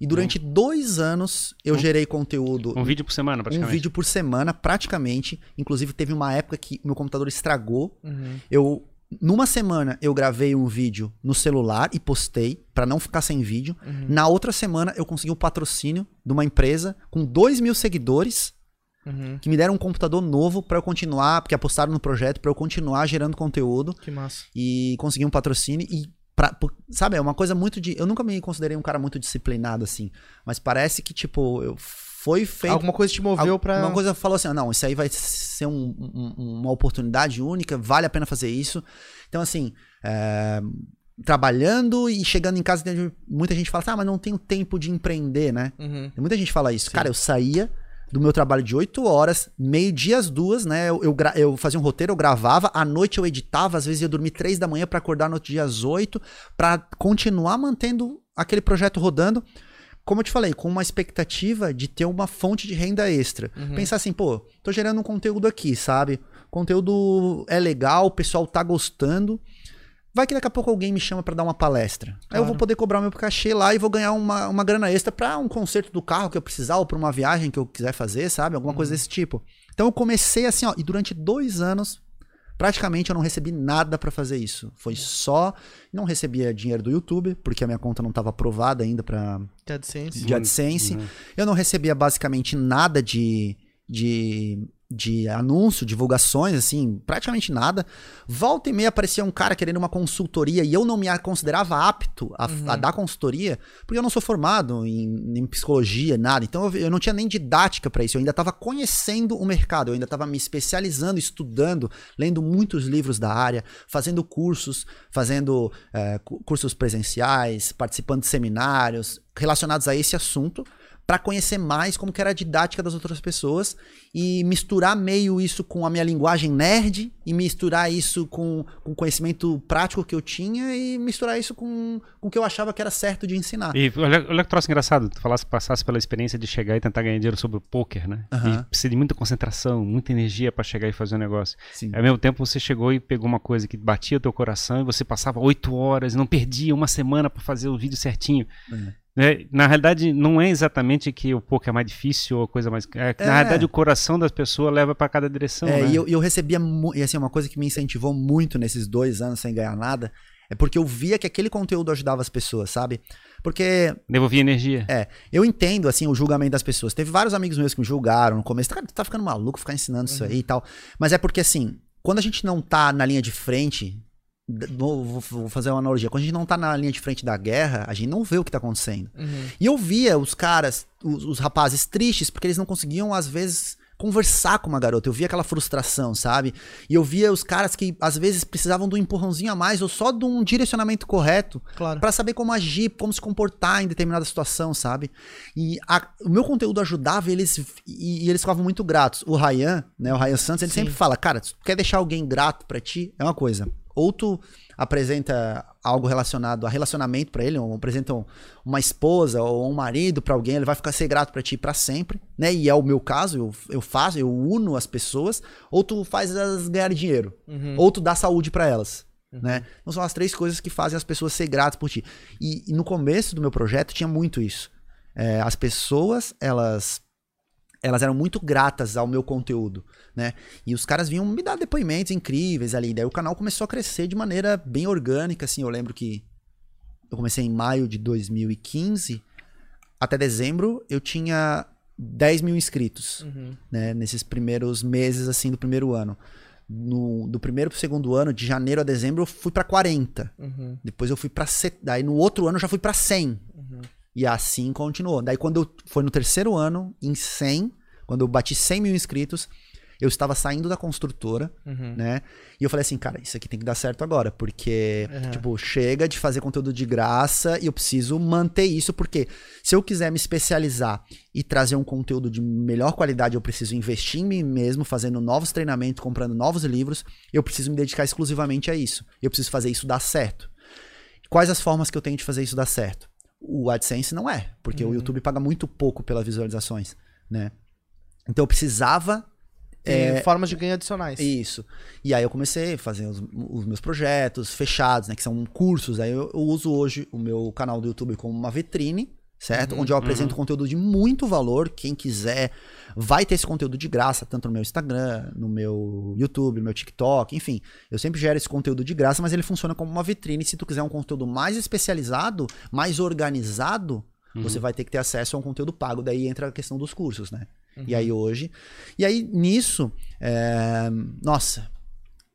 E durante dois anos eu gerei conteúdo. Um vídeo por semana, Um praticamente. vídeo por semana, praticamente. Inclusive, teve uma época que meu computador estragou. Uhum. Eu. Numa semana eu gravei um vídeo no celular e postei, pra não ficar sem vídeo. Uhum. Na outra semana eu consegui um patrocínio de uma empresa com 2 mil seguidores Uhum. que me deram um computador novo pra eu continuar, porque apostaram no projeto, pra eu continuar gerando conteúdo Que massa. e conseguir um patrocínio e pra, sabe, é uma coisa muito de, eu nunca me considerei um cara muito disciplinado assim, mas parece que tipo, eu foi feito. Alguma coisa te moveu pra. Uma coisa falou assim: ah, não, isso aí vai ser um- um- uma oportunidade única, vale a pena fazer isso. Então, assim, é, trabalhando e chegando em casa, muita gente fala assim: ah, mas não tenho tempo de empreender, né? Uhum. Muita gente fala isso. Cara, eu saía do meu trabalho de 8 horas, meio-dia às duas, né? Eu, eu, eu fazia um roteiro, eu gravava, à noite eu editava, às vezes ia dormir 3 da manhã pra acordar no outro dia às 8, pra continuar mantendo aquele projeto rodando. Como eu te falei, com uma expectativa de ter uma fonte de renda extra. Pensar assim, pô, tô gerando um conteúdo aqui, sabe? Conteúdo é legal, o pessoal tá gostando. Vai que daqui a pouco alguém me chama pra dar uma palestra. Aí eu vou Claro. poder cobrar o meu cachê lá e vou ganhar uma, uma grana extra pra um conserto do carro que eu precisar ou pra uma viagem que eu quiser fazer, sabe? Alguma coisa desse tipo. Então eu comecei assim, ó, e durante dois anos, praticamente eu não recebi nada pra fazer isso. Foi só. Não recebia dinheiro do YouTube, porque a minha conta não tava aprovada ainda pra, De AdSense. de AdSense. Eu não recebia basicamente nada de, de, de anúncio, divulgações, assim, praticamente nada. Volta e meia aparecia um cara querendo uma consultoria e eu não me considerava apto a, a dar consultoria, porque eu não sou formado em, em psicologia, nada. Então eu, eu não tinha nem didática para isso. Eu ainda estava conhecendo o mercado, eu ainda estava me especializando, estudando, lendo muitos livros da área, fazendo cursos, fazendo cu- cursos presenciais, participando de seminários relacionados a esse assunto para conhecer mais como que era a didática das outras pessoas e misturar meio isso com a minha linguagem nerd e misturar isso com o conhecimento prático que eu tinha e misturar isso com, com o que eu achava que era certo de ensinar. E olha, olha que troço engraçado, tu falasse, passasse pela experiência de chegar e tentar ganhar dinheiro sobre o poker, né? Aham. E precisa de muita concentração, muita energia pra chegar e fazer um negócio. Sim. Ao mesmo tempo você chegou e pegou uma coisa que batia o teu coração e você passava oito horas e não perdia uma semana pra fazer o vídeo certinho. É. Na realidade, não é exatamente que o poker é mais difícil ou a coisa mais. É, que, Na É. realidade, o coração das pessoas leva pra cada direção. É, né? e eu, eu recebia, e assim, uma coisa que me incentivou muito nesses dois anos sem ganhar nada, é porque eu via que aquele conteúdo ajudava as pessoas, sabe? Porque Devolvia energia. É, eu entendo, assim, o julgamento das pessoas. Teve vários amigos meus que me julgaram no começo. Cara, tu tá ficando maluco ficar ensinando isso aí e tal. Mas é porque, assim, quando a gente não tá na linha de frente. Vou, fazer uma analogia. Quando a gente não tá na linha de frente da guerra, a gente não vê o que tá acontecendo. Uhum. E eu via os caras, os, os rapazes tristes, porque eles não conseguiam, às vezes, conversar com uma garota. Eu via aquela frustração, sabe? E eu via os caras que, às vezes, precisavam de um empurrãozinho a mais ou só de um direcionamento correto Claro. Pra saber como agir, como se comportar em determinada situação, sabe? E a- o meu conteúdo ajudava e eles, e, e eles ficavam muito gratos. O Ryan, né, o Ryan Santos, ele Sim. sempre fala, cara, tu quer deixar alguém grato pra ti, é uma coisa. Ou tu apresenta algo relacionado a relacionamento pra ele, ou apresenta um- uma esposa ou um marido pra alguém, ele vai ficar ser grato pra ti pra sempre, né? E é o meu caso, eu, eu faço, eu uno as pessoas, ou tu faz elas ganharem dinheiro, Uhum. ou tu dá saúde pra elas. Né? Então são as três coisas que fazem as pessoas ser gratas por ti. E, e no começo do meu projeto tinha muito isso. É, as pessoas, elas elas eram muito gratas ao meu conteúdo, né? E os caras vinham me dar depoimentos incríveis ali. Daí o canal começou a crescer de maneira bem orgânica, assim. Eu lembro que eu comecei em maio de 2015. Até dezembro eu tinha 10 mil inscritos Uhum. né, nesses primeiros meses assim do primeiro ano. No, do primeiro pro segundo ano, de janeiro a dezembro, eu fui pra 40. Uhum. Depois eu fui pra daí no outro ano eu já fui pra 100. Uhum. E assim continuou. Daí quando eu foi no terceiro ano, em 100, quando eu bati 100 mil inscritos, eu estava saindo da construtora, Uhum. né? E eu falei assim, cara, isso aqui tem que dar certo agora, porque, Uhum. tipo, chega de fazer conteúdo de graça e eu preciso manter isso, porque se eu quiser me especializar e trazer um conteúdo de melhor qualidade, eu preciso investir em mim mesmo, fazendo novos treinamentos, comprando novos livros, eu preciso me dedicar exclusivamente a isso. Eu preciso fazer isso dar certo. Quais as formas que eu tenho de fazer isso dar certo? O AdSense não é, porque o YouTube paga muito pouco pelas visualizações, né? Então eu precisava Tem formas de ganho adicionais. isso. E aí eu comecei a fazer os, os meus projetos fechados, né? Que são cursos. Aí eu, eu uso hoje o meu canal do YouTube como uma vitrine, certo? Onde eu apresento conteúdo de muito valor. Quem quiser vai ter esse conteúdo de graça, tanto no meu Instagram, no meu YouTube, no meu TikTok, enfim. Eu sempre gero esse conteúdo de graça, mas ele funciona como uma vitrine. Se tu quiser um conteúdo mais especializado, mais organizado, você vai ter que ter acesso a um conteúdo pago. Daí entra a questão dos cursos, né? E aí hoje. E aí nisso, é, nossa,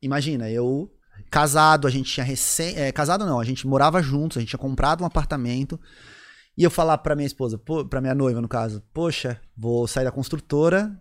imagina, eu casado, a gente tinha recém. é, casado não, a gente morava juntos, a gente tinha comprado um apartamento. E eu falar pra minha esposa, pô, pra minha noiva, no caso, poxa, vou sair da construtora,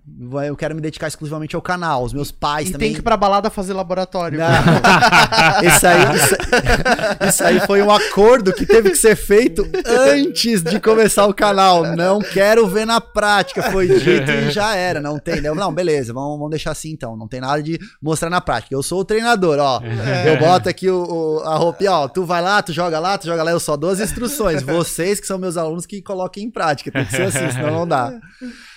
eu quero me dedicar exclusivamente ao canal, os meus pais E também. tem que ir pra balada fazer laboratório. Não. Isso aí, isso, isso aí foi um acordo que teve que ser feito antes de começar o canal. Não quero ver na prática, foi dito e já era. Não tem, né? não, beleza, vamos, vamos deixar assim então. Não tem nada de mostrar na prática. Eu sou o treinador, ó. Eu boto aqui o, o- a roupinha, ó. Tu vai lá, tu joga lá, tu joga lá. Eu só dou as instruções. Vocês que são meus alunos que coloquem em prática. Tem que ser assim, senão não dá.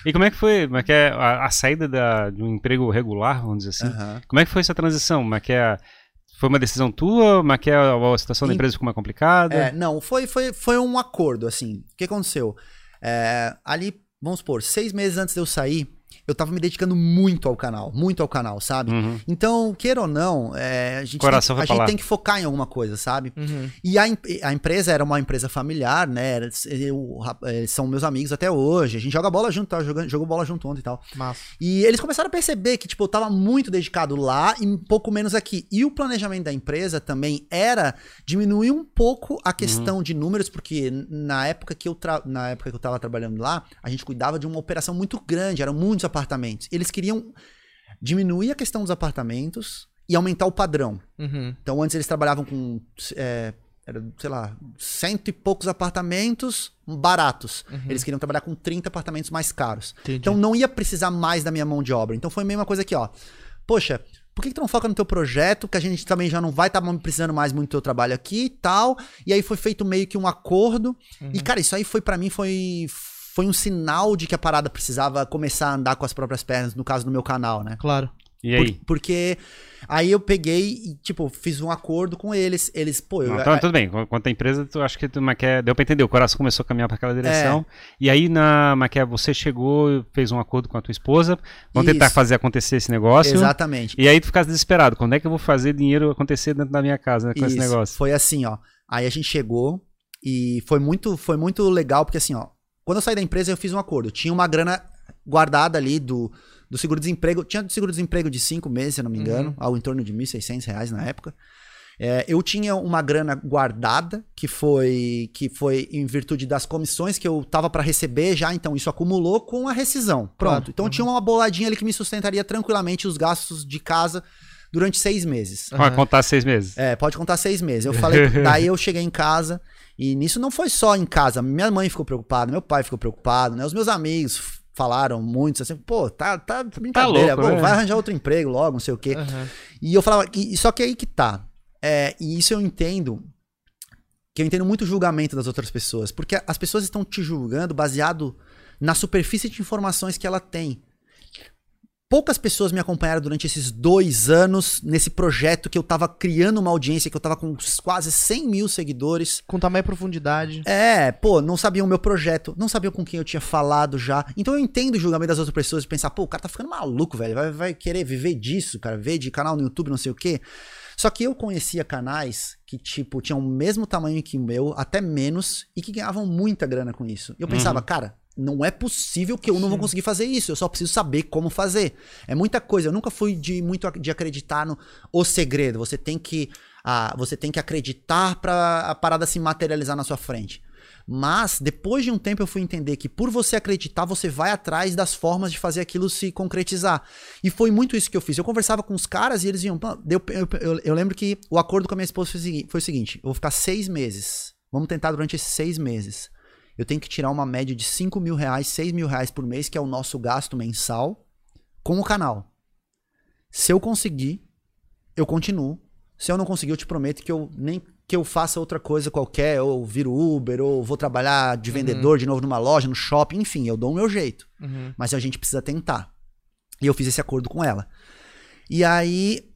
E como é que foi como é que é a, a saída da, de um emprego regular, vamos dizer assim? Aham. Como é que foi essa transição? Como é que é, foi uma decisão tua? Como é que é a, a situação da Em- empresa ficou mais complicada? É, não, foi, foi, foi um acordo, assim. O que aconteceu? É, ali, vamos supor, seis meses antes de eu sair, eu tava me dedicando muito ao canal, muito ao canal, sabe? Uhum. Então, queira ou não, é, a gente, Coração tem, a gente tem que focar em alguma coisa, sabe? Uhum. E a, a empresa era uma empresa familiar, né? Era- eu- rap- eles são meus amigos até hoje. A gente joga bola junto, tá? Jogando, jogou bola junto ontem e tal. Massa. E eles começaram a perceber que, tipo, eu tava muito dedicado lá e um pouco menos aqui. E o planejamento da empresa também era diminuir um pouco a questão de números, porque na época que eu tra... na época que eu tava trabalhando lá, a gente cuidava de uma operação muito grande, eram muitos apartamentos. Eles queriam diminuir a questão dos apartamentos e aumentar o padrão. Uhum. Então, antes eles trabalhavam com, é, era, sei lá, cento e poucos apartamentos baratos. Eles queriam trabalhar com 30 apartamentos mais caros. Entendi. Então, não ia precisar mais da minha mão de obra. Então, foi a mesma coisa aqui, ó. Poxa, por que, que tu não foca no teu projeto, que a gente também já não vai estar precisando mais muito do teu trabalho aqui e tal. E aí foi feito meio que um acordo. E, cara, isso aí foi para mim, foi, foi um sinal de que a parada precisava começar a andar com as próprias pernas, no caso do meu canal, né? Claro. E aí? Por- porque aí eu peguei e, tipo, fiz um acordo com eles. Eles, pô, eu. Não, então, tudo bem, quanto à empresa, tu acho que tu, é- deu pra entender, o coração começou a caminhar para aquela direção, e aí na é, você chegou, fez um acordo com a tua esposa, vamos tentar Isso. fazer acontecer esse negócio, Exatamente. e aí tu ficasse desesperado, quando é que eu vou fazer dinheiro acontecer dentro da minha casa né, com esse Isso, negócio? Foi assim, ó. Aí a gente chegou e foi muito, foi muito legal, porque assim, ó. Quando eu saí da empresa, eu fiz um acordo. Tinha uma grana guardada ali do, do seguro-desemprego. Tinha do seguro-desemprego de cinco meses, se eu não me engano, algo em torno de 1.600 reais na época. É, eu tinha uma grana guardada, que foi que foi em virtude das comissões que eu tava para receber já, então isso acumulou com a rescisão. Pronto. Claro. Então tinha uma boladinha ali que me sustentaria tranquilamente os gastos de casa durante seis meses. Vai contar seis meses. É, pode contar seis meses. Eu falei, daí eu cheguei em casa, e nisso não foi só em casa. Minha mãe ficou preocupada, meu pai ficou preocupado, né? Os meus amigos falaram muitos assim, pô, tá, tá brincadeira, louco, pô, né? vai arranjar outro emprego logo, não sei o quê. Aham. E eu falava, e, só que aí que tá. É, e isso eu entendo, que eu entendo muito o julgamento das outras pessoas, porque as pessoas estão te julgando baseado na superfície de informações que ela tem. Poucas pessoas me acompanharam durante esses dois anos nesse projeto que eu tava criando uma audiência, que eu tava com quase 100 mil seguidores. Com tamanha profundidade. É, pô, não sabiam o meu projeto, não sabiam com quem eu tinha falado já. Então eu entendo o julgamento das outras pessoas de pensar, pô, o cara tá ficando maluco, velho, vai, vai querer viver disso, cara, ver de canal no YouTube, não sei o quê. Só que eu conhecia canais que, tipo, tinham o mesmo tamanho que o meu, até menos, e que ganhavam muita grana com isso. E eu pensava, cara, não é possível que eu não vou conseguir fazer isso, eu só preciso saber como fazer. É muita coisa, eu nunca fui de muito de acreditar no o segredo. Você tem que, ah, você tem que acreditar pra a parada se materializar na sua frente. Mas depois de um tempo eu fui entender que por você acreditar, você vai atrás das formas de fazer aquilo se concretizar. E foi muito isso que eu fiz. Eu conversava com os caras e eles iam. "Pô, Eu, eu, eu- lembro que o acordo com a minha esposa foi o segui- foi o seguinte: eu vou ficar seis meses. Vamos tentar durante esses seis meses. Eu tenho que tirar uma média de 5 mil reais, 6 mil reais por mês, que é o nosso gasto mensal, com o canal. Se eu conseguir, eu continuo. Se eu não conseguir, eu te prometo que eu nem que eu faça outra coisa qualquer, ou viro Uber, ou vou trabalhar de vendedor de novo numa loja, no shopping, enfim, eu dou o meu jeito. Uhum. Mas a gente precisa tentar. E eu fiz esse acordo com ela. E aí,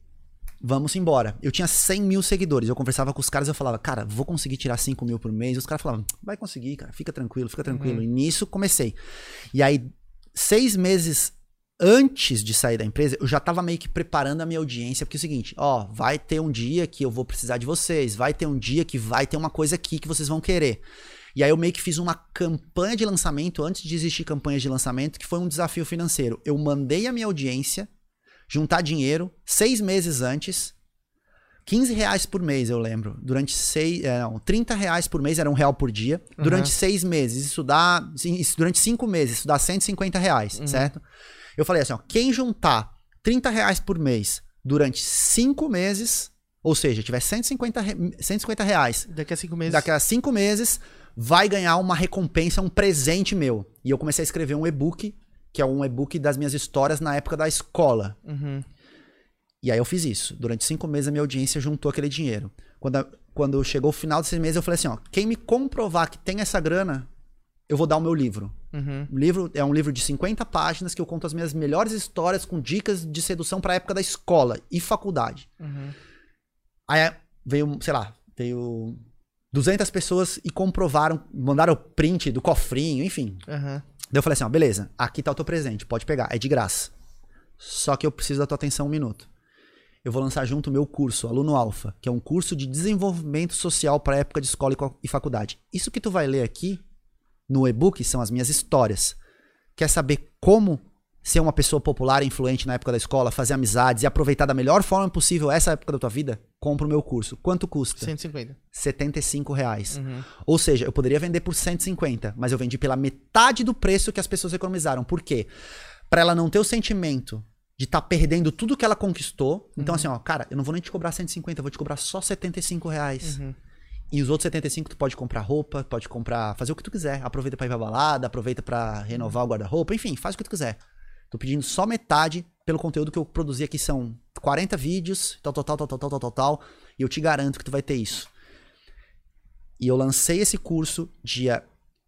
vamos embora. Eu tinha 100 mil seguidores. Eu conversava com os caras eu falava, cara, vou conseguir tirar 5 mil por mês. Os caras falavam, vai conseguir, cara, fica tranquilo, fica tranquilo. E nisso comecei. E aí, seis meses antes de sair da empresa, eu já tava meio que preparando a minha audiência, porque é o seguinte, ó, vai ter um dia que eu vou precisar de vocês, vai ter um dia que vai ter uma coisa aqui que vocês vão querer. E aí eu meio que fiz uma campanha de lançamento antes de existir campanhas de lançamento, que foi um desafio financeiro. Eu mandei a minha audiência juntar dinheiro seis meses antes, 15 reais por mês, eu lembro. Durante seis. É, não, 30 reais por mês, era um real por dia. Uhum. Durante seis meses. Isso dá. Isso, durante cinco meses, isso dá 150 reais, Uhum. certo? Eu falei assim, ó, quem juntar 30 reais por mês durante cinco meses, ou seja, tiver 150, re- 150 reais Daqui a cinco meses. daqui a cinco meses, vai ganhar uma recompensa, um presente meu. E eu comecei a escrever um e-book, que é um e-book das minhas histórias na época da escola. Uhum. E aí eu fiz isso. Durante cinco meses a minha audiência juntou aquele dinheiro. Quando, a- quando chegou o final desses meses, eu falei assim, ó, quem me comprovar que tem essa grana, eu vou dar o meu livro. Uhum. O livro é um livro de 50 páginas que eu conto as minhas melhores histórias com dicas de sedução para a época da escola e faculdade. Uhum. Aí veio, sei lá, veio 200 pessoas e comprovaram, mandaram o print do cofrinho, enfim. Uhum. Daí eu falei assim, ó, beleza, aqui tá o teu presente, pode pegar, é de graça. Só que eu preciso da tua atenção um minuto. Eu vou lançar junto o meu curso, Aluno Alfa, que é um curso de desenvolvimento social para época de escola e faculdade. Isso que tu vai ler aqui no e-book são as minhas histórias. Quer saber como ser uma pessoa popular e influente na época da escola, fazer amizades e aproveitar da melhor forma possível essa época da tua vida? Compra o meu curso. Quanto custa? 150. 75 reais. Uhum. Ou seja, eu poderia vender por 150, mas eu vendi pela metade do preço que as pessoas economizaram. Por quê? Pra ela não ter o sentimento de estar perdendo tudo que ela conquistou. Então, assim, ó, cara, eu não vou nem te cobrar 150, eu vou te cobrar só 75 reais. Uhum. E os outros 75 tu pode comprar roupa, pode comprar, fazer o que tu quiser. Aproveita pra ir pra balada, aproveita pra renovar o guarda-roupa, enfim, faz o que tu quiser. Tô pedindo só metade pelo conteúdo que eu produzi aqui são 40 vídeos, tal, tal, tal, tal, tal, tal, tal, tal, e eu te garanto que tu vai ter isso. E eu lancei esse curso dia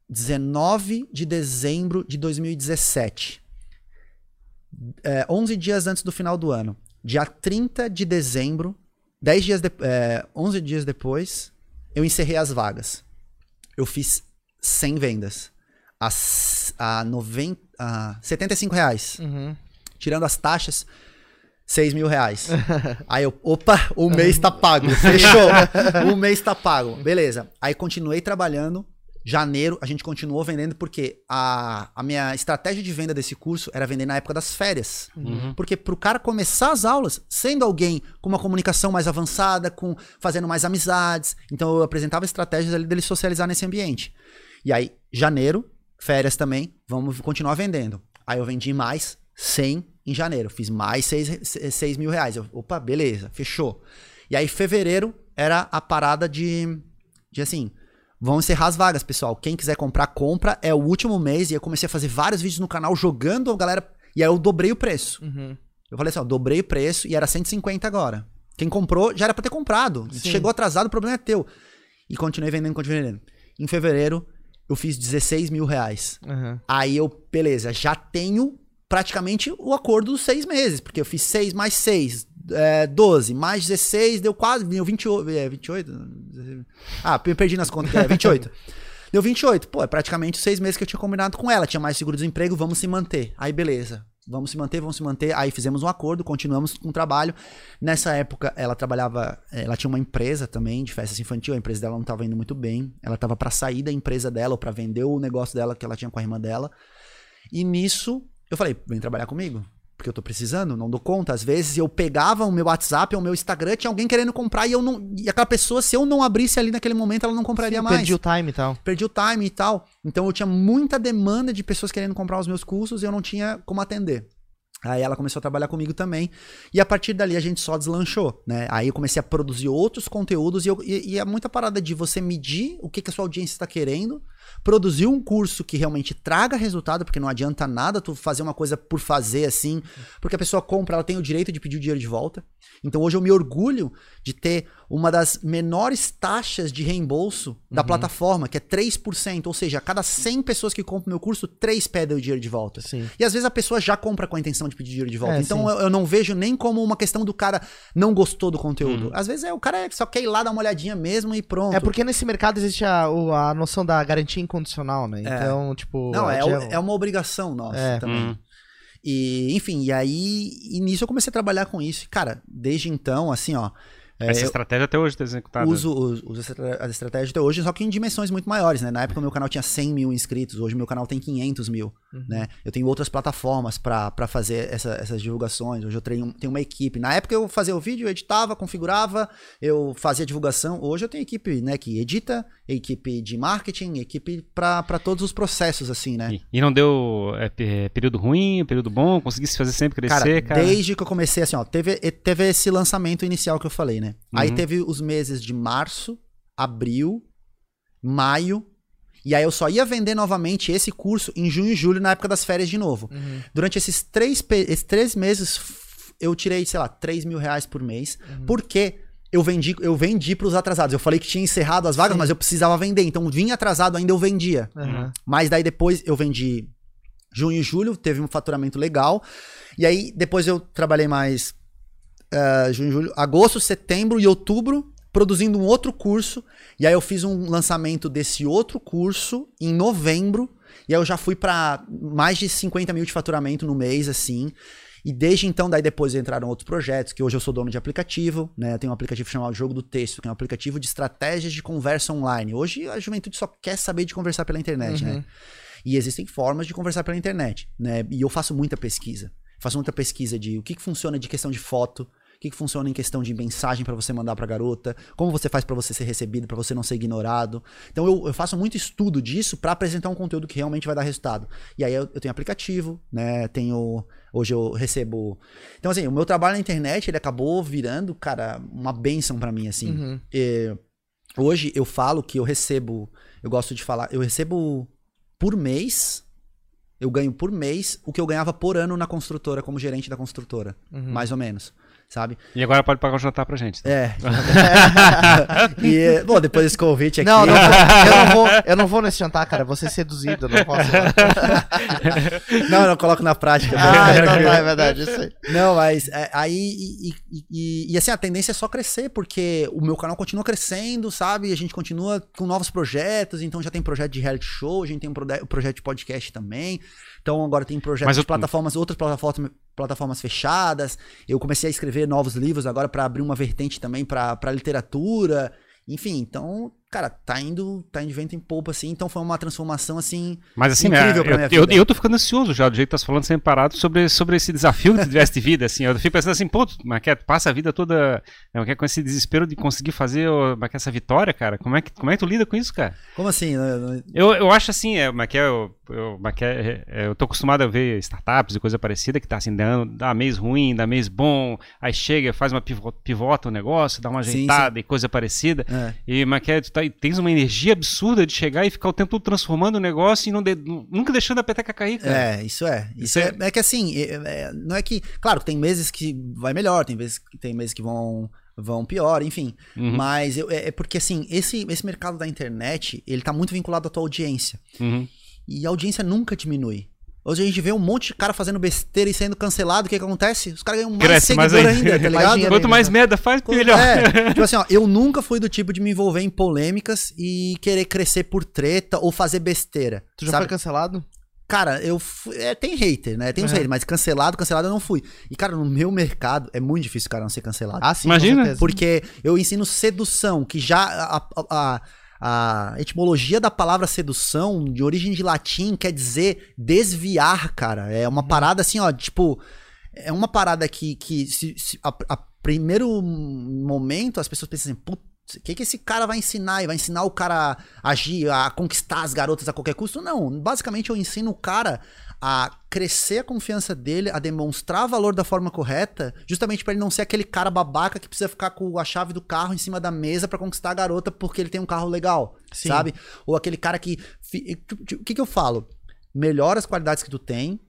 19 de dezembro de 2017. É, 11 dias antes do final do ano. Dia 30 de dezembro, 10 dias de, é, 11 dias depois, eu encerrei as vagas. Eu fiz 100 vendas. A, a, 90, a 75 reais. Uhum. Tirando as taxas, 6 mil reais. Aí eu, opa, o mês tá pago. Fechou. o mês tá pago. Beleza. Aí continuei trabalhando. Janeiro, a gente continuou vendendo porque a, a minha estratégia de venda desse curso era vender na época das férias. Uhum. Porque pro cara começar as aulas, sendo alguém com uma comunicação mais avançada, com fazendo mais amizades, então eu apresentava estratégias ali dele socializar nesse ambiente. E aí, janeiro, férias também, vamos continuar vendendo. Aí eu vendi mais 100 em janeiro, fiz mais 6, mil reais. Eu, opa, beleza, fechou. E aí, fevereiro era a parada de, de assim, vão encerrar as vagas, pessoal. Quem quiser comprar, compra. É o último mês. E eu comecei a fazer vários vídeos no canal jogando a galera. E aí eu dobrei o preço. Uhum. Eu falei assim, ó, dobrei o preço e era 150 agora. Quem comprou já era pra ter comprado. Sim. Chegou atrasado, o problema é teu. E continuei vendendo, continuei vendendo. Em fevereiro, eu fiz 16 mil reais. Uhum. Aí eu, beleza, já tenho praticamente o acordo dos seis meses, porque eu fiz 6 mais 6, é, 12, mais 16, deu quase, deu 28, é, 28? Ah, perdi nas contas, é 28. Deu 28, pô, é praticamente os seis meses que eu tinha combinado com ela, tinha mais seguro-desemprego, vamos se manter. Aí beleza, vamos se manter, vamos se manter. Aí fizemos um acordo, continuamos com o trabalho. Nessa época, ela trabalhava, ela tinha uma empresa também de festas infantil, a empresa dela não estava indo muito bem. Ela estava para sair da empresa dela ou para vender o negócio dela que ela tinha com a irmã dela. E nisso, eu falei, vem trabalhar comigo. Porque eu tô precisando, não dou conta. Às vezes eu pegava o meu WhatsApp ou o meu Instagram, tinha alguém querendo comprar e eu não. E aquela pessoa, se eu não abrisse ali naquele momento, ela não compraria mais Perdi o time e tal. perdi o time e tal. Então eu tinha muita demanda de pessoas querendo comprar os meus cursos e eu não tinha como atender. Aí ela começou a trabalhar comigo também. E a partir dali a gente só deslanchou, né? Aí eu comecei a produzir outros conteúdos e, eu- e- e é muita parada de você medir o que, que a sua audiência está querendo, produzir um curso que realmente traga resultado, porque não adianta nada tu fazer uma coisa por fazer assim, porque a pessoa compra, ela tem o direito de pedir o dinheiro de volta. Então hoje eu me orgulho de ter uma das menores taxas de reembolso da plataforma, que é 3%, ou seja, a cada 100 pessoas que compram meu curso, 3 pedem o dinheiro de volta. Sim. E às vezes a pessoa já compra com a intenção de pedir dinheiro de volta. É, então eu, eu não vejo nem como uma questão do cara não gostou do conteúdo. Às vezes é o cara só quer ir lá dar uma olhadinha mesmo e pronto. É porque nesse mercado existe a, a noção da garantia incondicional, né? Então, tipo. Não, é, o- gente- é uma obrigação nossa É. também. Hum. E, enfim, e aí, e nisso eu comecei a trabalhar com isso. E, cara, desde então, assim, ó, É, Essa eu estratégia até hoje está executada. uso, uso, uso essa as estratégias até hoje, só que em dimensões muito maiores, né? Na época o meu canal tinha 100 mil inscritos, hoje o meu canal tem 500 mil, né? Eu tenho outras plataformas pra fazer essa- essas divulgações, hoje eu tenho, tenho uma equipe. Na época eu fazia o vídeo, eu editava, configurava, eu fazia divulgação. Hoje eu tenho equipe, né, que edita, equipe de marketing, equipe pra todos os processos, assim, né? E, e não deu é, pe- período ruim, período bom, conseguisse fazer sempre crescer, cara. Desde que eu comecei, assim, ó, teve, teve esse lançamento inicial que eu falei, né? Aí Uhum. teve os meses de março, abril, maio. E aí eu só ia vender novamente esse curso em junho e julho, na época das férias de novo. Uhum. Durante esses três, esses três meses, eu tirei, sei lá, 3 mil reais por mês. Uhum. Porque eu vendi, eu vendi pros atrasados. Eu falei que tinha encerrado as vagas, Sim. mas eu precisava vender. Então, vinha atrasado, ainda eu vendia. Uhum. Mas daí depois eu vendi junho e julho, teve um faturamento legal. E aí depois eu trabalhei mais eh, junho, julho, agosto, setembro e outubro produzindo um outro curso. E aí eu fiz um lançamento desse outro curso em novembro. E aí eu já fui pra mais de 50 mil de faturamento no mês, assim. E desde então, daí depois entraram outros projetos, que hoje eu sou dono de aplicativo, né? Eu tenho um aplicativo chamado Jogo do Texto, que é um aplicativo de estratégias de conversa online. Hoje a juventude só quer saber de conversar pela internet, né? E existem formas de conversar pela internet, né? E eu faço muita pesquisa. Faço muita pesquisa de o que, que funciona de questão de foto, que, que funciona em questão de mensagem pra você mandar pra garota, como você faz pra você ser recebido, pra você não ser ignorado. Então eu, eu faço muito estudo disso pra apresentar um conteúdo que realmente vai dar resultado. E aí eu, eu tenho aplicativo, né? Tenho hoje eu recebo. Então assim, o meu trabalho na internet ele acabou virando, cara, uma benção pra mim assim. Uhum. É, hoje eu falo que eu recebo, eu gosto de falar, eu recebo por mês, eu ganho por mês o que eu ganhava por ano na construtora, como gerente da construtora, Uhum. mais ou menos, sabe? E agora pode pagar o jantar pra gente. tá? É. e, bom, depois desse convite aqui. Não, não, eu não vou, eu não vou nesse jantar, cara. Vou ser seduzido, não posso. não, eu não coloco na prática. ah, então tá, é verdade, isso aí. Não, mas é, aí. E, e- e- e, assim, a tendência é só crescer, porque o meu canal continua crescendo, sabe? A gente continua com novos projetos, então já tem projeto de reality show, a gente tem um projeto de podcast também. Então agora tem projetos Mas de plataformas, outras plataformas, plataformas fechadas. Eu comecei a escrever novos livros agora para abrir uma vertente também para literatura. Enfim, então, cara, tá indo, tá indo de vento em polpa, assim. Então foi uma transformação, assim, Mas assim, né, incrível pra eu, minha eu, vida. eu tô ficando ansioso já, do jeito que tá falando sem parado, sobre, sobre esse desafio que tu tivesse de vida, assim, eu fico pensando assim, pô, tu, Maquete, passa a vida toda, né, com esse desespero de conseguir fazer Maquete, essa vitória, cara, como é, que, como é que tu lida com isso, cara? Como assim? né? Eu, eu acho assim, é, Maquete, eu, eu, Maquete, é, eu tô acostumado a ver startups e coisa parecida, que tá assim, dando, dá mês ruim, dá mês bom, aí chega, faz uma pivo- pivota o negócio, dá uma Sim, ajeitada e coisa parecida, É. e Maquete, tu tá, tens uma energia absurda de chegar e ficar o tempo todo transformando o negócio e não de- nunca deixando a peteca cair, cara. É, isso é. Isso, Isso é, é que assim, é- é- não é que. Claro, tem meses que vai melhor, tem vezes, tem meses que vão, vão pior, enfim. Uhum. Mas eu- é, é porque assim, esse, esse mercado da internet, ele tá muito vinculado à tua audiência. Uhum. E a audiência nunca diminui. Hoje a gente vê um monte de cara fazendo besteira e sendo cancelado, o que, que acontece? Os caras ganham mais Cresce mais seguidor ainda. ainda, tá Mais ligado? dinheiro. Quanto mais merda faz, melhor. É, tipo assim, ó, eu nunca fui do tipo de me envolver em polêmicas e querer crescer por treta ou fazer besteira. Tu já sabe? foi cancelado? Cara, eu fui, é, tem hater, né? Tem uns Uhum. haters, mas cancelado, cancelado eu não fui. E, cara, no meu mercado é muito difícil o cara não ser cancelado. Ah, sim, Imagina, com certeza. Porque eu ensino sedução, que já a, a- a- a etimologia da palavra sedução, de origem de latim, quer dizer desviar, cara. É uma parada assim, ó, tipo. É uma parada que, que se, se- a, a primeiro momento as pessoas pensam assim, putz, o que, que esse cara vai ensinar? E vai ensinar o cara a agir, a conquistar as garotas a qualquer custo? Não. Basicamente, eu ensino o cara a crescer a confiança dele, a demonstrar valor da forma correta, justamente pra ele não ser aquele cara babaca que precisa ficar com a chave do carro em cima da mesa pra conquistar a garota porque ele tem um carro legal, Sim. sabe? Ou aquele cara que. fi- O que, que eu falo? Melhora as qualidades que tu tem,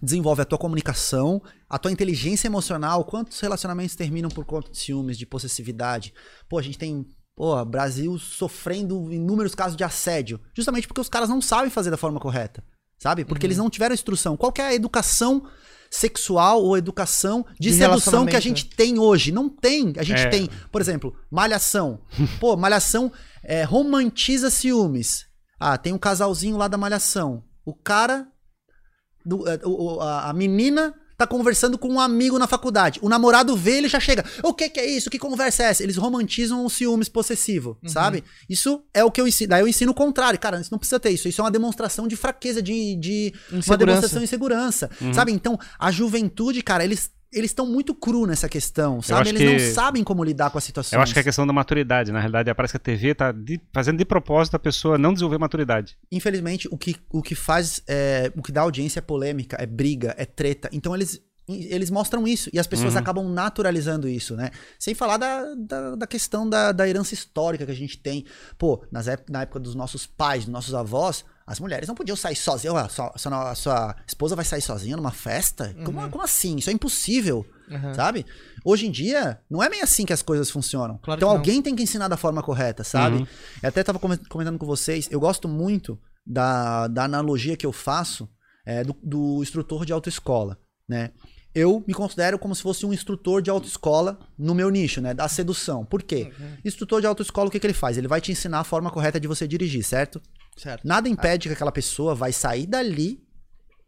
desenvolve a tua comunicação, a tua inteligência emocional. Quantos relacionamentos terminam por conta de ciúmes, de possessividade? Pô, a gente tem. Pô, Brasil sofrendo inúmeros casos de assédio. Justamente porque os caras não sabem fazer da forma correta. Sabe? Porque eles não tiveram instrução. Qual que é a educação sexual ou educação de, De sedução que a gente tem hoje? Não tem. A gente É. tem, por exemplo, malhação. Pô, malhação é, romantiza ciúmes. Ah, tem um casalzinho lá da malhação. O cara do- é, a, a menina tá conversando com um amigo na faculdade. O namorado vê, ele já chega. O que, que é isso? Que conversa é essa? Eles romantizam o ciúmes possessivo, Uhum. sabe? Isso é o que eu ensino. Daí eu ensino o contrário. Cara, isso não precisa ter isso. Isso é uma demonstração de fraqueza, de, de uma demonstração de insegurança. Sabe? Então, a juventude, cara, eles. Eles estão muito cru nessa questão, sabe? Eles que- não sabem como lidar com as situações. Eu acho que é a questão da maturidade. Na realidade, parece que a TV tá de- fazendo de propósito a pessoa não desenvolver maturidade. infelizmente, o que, o que faz, é, o que dá audiência é polêmica, é briga, é treta. Então eles, eles mostram isso e as pessoas Uhum. acabam naturalizando isso, né? Sem falar da, da, da questão da, da herança histórica que a gente tem. Pô, nas na época dos nossos pais, dos nossos avós, as mulheres não podiam sair sozinhas. Ué, sua, sua, sua esposa vai sair sozinha numa festa? Como, como assim? Isso é impossível. Uhum. Sabe? Hoje em dia, não é bem assim que as coisas funcionam. Claro então alguém tem que ensinar da forma correta, sabe? Uhum. Eu até tava comen- comentando com vocês, eu gosto muito da, da analogia que eu faço é, do, do instrutor de autoescola, né? Eu me considero como se fosse um instrutor de autoescola no meu nicho, né? Da sedução. Por quê? Instrutor de autoescola, o que, que ele faz? Ele vai te ensinar a forma correta de você dirigir, certo? Certo. Nada impede que aquela pessoa vai sair dali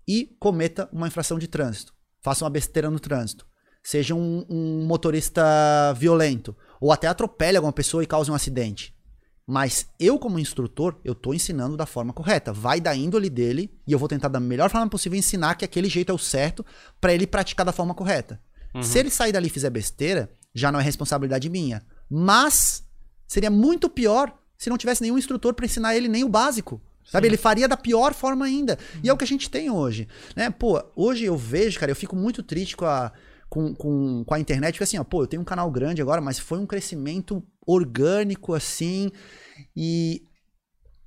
e cometa uma infração de trânsito. Faça uma besteira no trânsito. Seja um, um motorista violento. Ou até atropele alguma pessoa e cause um acidente. Mas eu, como instrutor, eu tô ensinando da forma correta. Vai da índole dele e eu vou tentar da melhor forma possível ensinar que aquele jeito é o certo pra ele praticar da forma correta. Se ele sair dali e fizer besteira, já não é responsabilidade minha. Mas seria muito pior se não tivesse nenhum instrutor pra ensinar ele nem o básico. Sabe? Ele faria da pior forma ainda. E é o que a gente tem hoje. Né? Pô, hoje eu vejo, cara, eu fico muito triste com a, com, com, com a internet, porque assim, ó, pô, eu tenho um canal grande agora, mas foi um crescimento orgânico, assim, e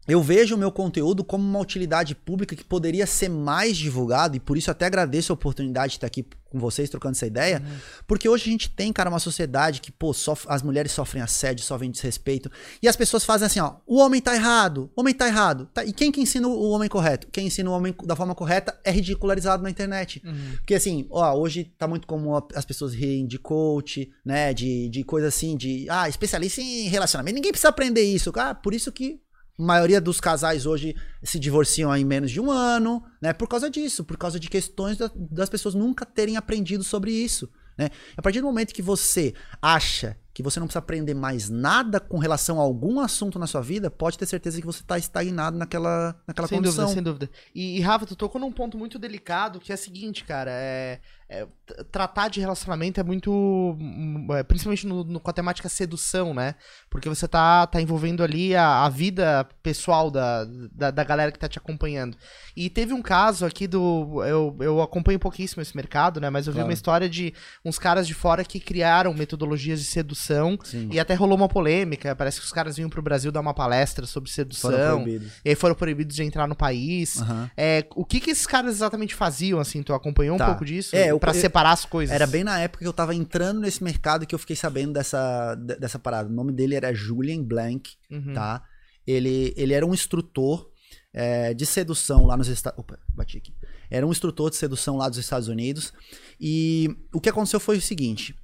eu vejo o meu conteúdo como uma utilidade pública que poderia ser mais divulgado, e por isso até agradeço a oportunidade de estar aqui com vocês trocando essa ideia, porque hoje a gente tem, cara, uma sociedade que, pô, sof- as mulheres sofrem assédio, sofrem desrespeito, e as pessoas fazem assim, ó, o homem tá errado, o homem tá errado, tá? e quem que ensina o homem correto? Quem ensina o homem da forma correta é ridicularizado na internet. Porque assim, ó, hoje tá muito comum as pessoas riem de coach, né, de, de coisa assim, de, ah, especialista em relacionamento, ninguém precisa aprender isso, cara, por isso que a maioria dos casais hoje se divorciam em menos de um ano, né? Por causa disso, por causa de questões da- das pessoas nunca terem aprendido sobre isso, né? A partir do momento que você acha que você não precisa aprender mais nada com relação a algum assunto na sua vida, pode ter certeza que você está estagnado naquela, naquela sem condição. dúvida, sem dúvida. E, e, Rafa, tu tocou num ponto muito delicado, que é o seguinte, cara, é, é, tratar de relacionamento é muito, hum, é, principalmente no, no- com a temática sedução, né? Porque você tá, tá envolvendo ali a, a vida pessoal da, da, da galera que tá te acompanhando. E teve um caso aqui do, eu, eu acompanho pouquíssimo esse mercado, né? Mas eu vi Claro. uma história de uns caras de fora que criaram metodologias de sedução Sim. e até rolou uma polêmica, parece que os caras vinham pro Brasil dar uma palestra sobre Foram sedução. proibidos. E aí foram proibidos de entrar no país. Aham. É, o que que esses caras exatamente faziam, assim? Tu acompanhou Tá. um pouco disso? É, eu- separar as coisas. Era bem na época que eu tava entrando nesse mercado que eu fiquei sabendo dessa, de- dessa parada. O nome dele era Julian Blank, Uhum. tá? Ele, ele era um instrutor é, de sedução lá nos Estados Opa, bati aqui. Era um instrutor de sedução lá dos Estados Unidos. E o que aconteceu foi o seguinte: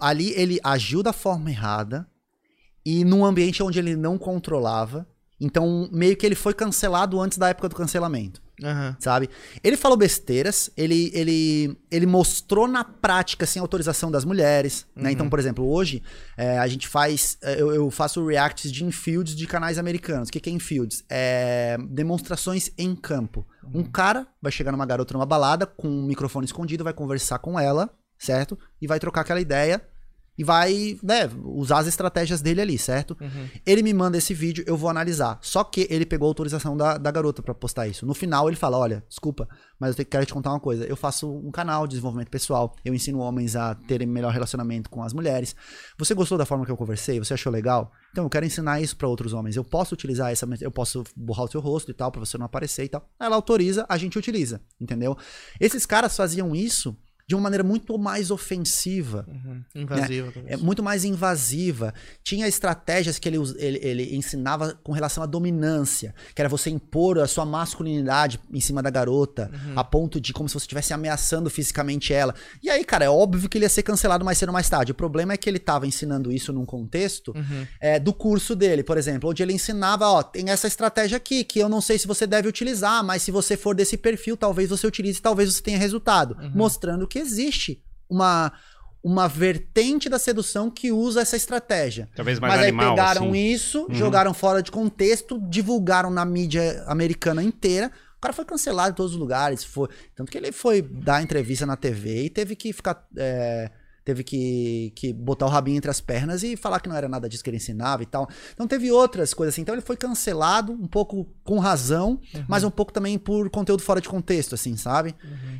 ali ele agiu da forma errada e num ambiente onde ele não controlava. Então, meio que ele foi cancelado antes da época do cancelamento Aham. sabe? Ele falou besteiras, ele, ele, ele mostrou na prática, sem autorização das mulheres, né? Então, por exemplo, hoje é, a gente faz, é, eu, eu faço reacts de infields de canais americanos. O que, que é infields? É demonstrações em campo. Um cara vai chegar numa garota numa balada com um microfone escondido, vai conversar com ela, certo? E vai trocar aquela ideia e vai, né, usar as estratégias dele ali, certo? Uhum. Ele me manda esse vídeo, eu vou analisar. Só que ele pegou a autorização da, da garota pra postar isso. No final ele fala: Olha, desculpa, mas eu tenho- quero te contar uma coisa. Eu faço um canal de desenvolvimento pessoal. Eu ensino homens a terem melhor relacionamento com as mulheres. Você gostou da forma que eu conversei? Você achou legal? Então eu quero ensinar isso pra outros homens. Eu posso utilizar essa, eu posso borrar o seu rosto e tal, pra você não aparecer e tal. Ela autoriza, a gente utiliza, entendeu? Esses caras faziam isso de uma maneira muito mais ofensiva. Uhum. Invasiva. É muito mais invasiva. Tinha estratégias que ele, ele, ele ensinava com relação à dominância, que era você impor a sua masculinidade em cima da garota, a ponto de como se você estivesse ameaçando fisicamente ela. E aí, cara, é óbvio que ele ia ser cancelado mais cedo ou mais tarde. O problema é que ele estava ensinando isso num contexto Uhum. é, do curso dele, por exemplo, onde ele ensinava, ó, tem essa estratégia aqui, que eu não sei se você deve utilizar, mas se você for desse perfil, talvez você utilize, talvez você tenha resultado. Mostrando que existe uma, uma vertente da sedução que usa essa estratégia. Talvez mais Mas aí animal, pegaram assim. isso, jogaram fora de contexto, divulgaram na mídia americana inteira. O cara foi cancelado em todos os lugares. Foi... Tanto que ele foi dar entrevista na TV e teve que ficar. é, Teve que, que botar o rabinho entre as pernas e falar que não era nada disso que ele ensinava e tal. Então teve outras coisas assim. Então ele foi cancelado, um pouco com razão, mas um pouco também por conteúdo fora de contexto, assim, sabe?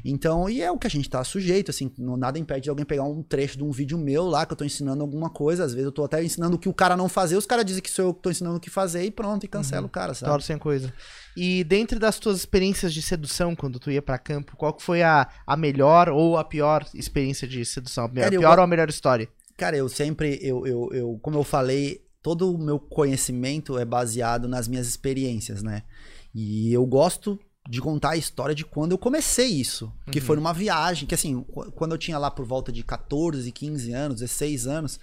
Então, e é o que a gente tá sujeito, assim, nada impede de alguém pegar um trecho de um vídeo meu lá, que eu tô ensinando alguma coisa, às vezes eu tô até ensinando o que o cara não fazer, os caras dizem que sou eu que tô ensinando o que fazer e pronto, e cancela o cara, sabe? Torcem a coisa. E dentre das tuas experiências de sedução, quando tu ia pra campo, qual que foi a, a melhor ou a pior experiência de sedução? A Cara, eu pior go- ou a melhor história? Cara, eu sempre, eu, eu, eu, como eu falei, todo o meu conhecimento é baseado nas minhas experiências, né? E eu gosto de contar a história de quando eu comecei isso. Que foi numa viagem, que assim, qu- quando eu tinha lá por volta de 14, 15 anos, 16 anos,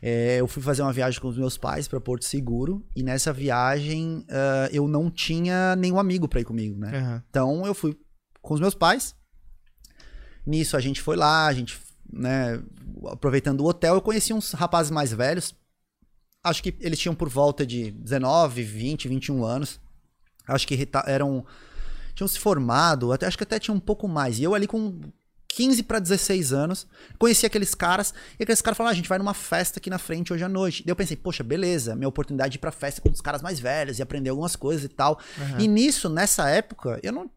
é, eu fui fazer uma viagem com os meus pais para Porto Seguro. E nessa viagem ah, eu não tinha nenhum amigo pra ir comigo, né? Aham. Então eu fui com os meus pais. Nisso a gente foi lá, a gente, né, aproveitando o hotel, eu conheci uns rapazes mais velhos. Acho que eles tinham por volta de 19, 20, 21 anos. Acho que eram tinham se formado, até acho que até tinha um pouco mais. E eu ali com 15 para 16 anos, conheci aqueles caras, e aqueles caras falaram: ah, a gente vai numa festa aqui na frente hoje à noite. Daí eu pensei, poxa, beleza, minha oportunidade de ir pra festa com os caras mais velhos e aprender algumas coisas e tal. Aham. E nisso, nessa época, eu não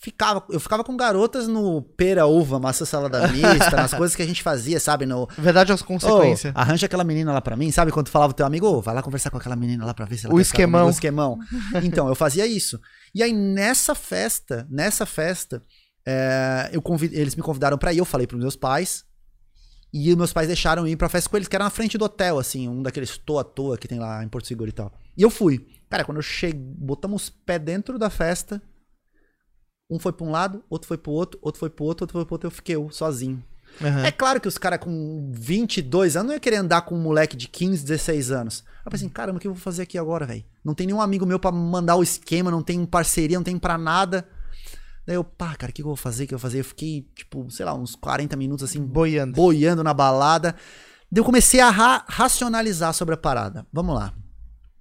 ficava, eu ficava com garotas no pera, uva, maçã salada mista, nas coisas que a gente fazia, sabe, no Verdade as consequências. Ô, arranja aquela menina lá pra mim, sabe quando tu falava pro teu amigo, ô, vai lá conversar com aquela menina lá pra ver se ela O esquemão. O esquemão. Então, eu fazia isso. E aí, nessa festa, nessa festa, é, eu convid... eles me convidaram pra ir, eu falei pros meus pais, e os meus pais deixaram eu ir pra festa com eles, que era na frente do hotel, assim, um daqueles toa toa que tem lá em Porto Seguro e tal. E eu fui. Cara, quando eu cheguei, botamos os pés dentro da festa, um foi pra um lado, outro foi pro outro, outro foi pro outro, outro foi pro outro, eu fiquei eu, sozinho. Aham. É claro que os caras com 22 anos não iam querer andar com um moleque de 15, 16 anos. Eu pensei, caramba, o que eu vou fazer aqui agora, velho? Não tem nenhum amigo meu pra mandar o esquema, não tem parceria, não tem pra nada. Daí eu, pá, cara, o que eu vou fazer? O que eu vou fazer? Eu fiquei, tipo, sei lá, uns 40 minutos assim, Boiando. boiando na balada. Daí eu comecei a ra- racionalizar sobre a parada. Vamos lá.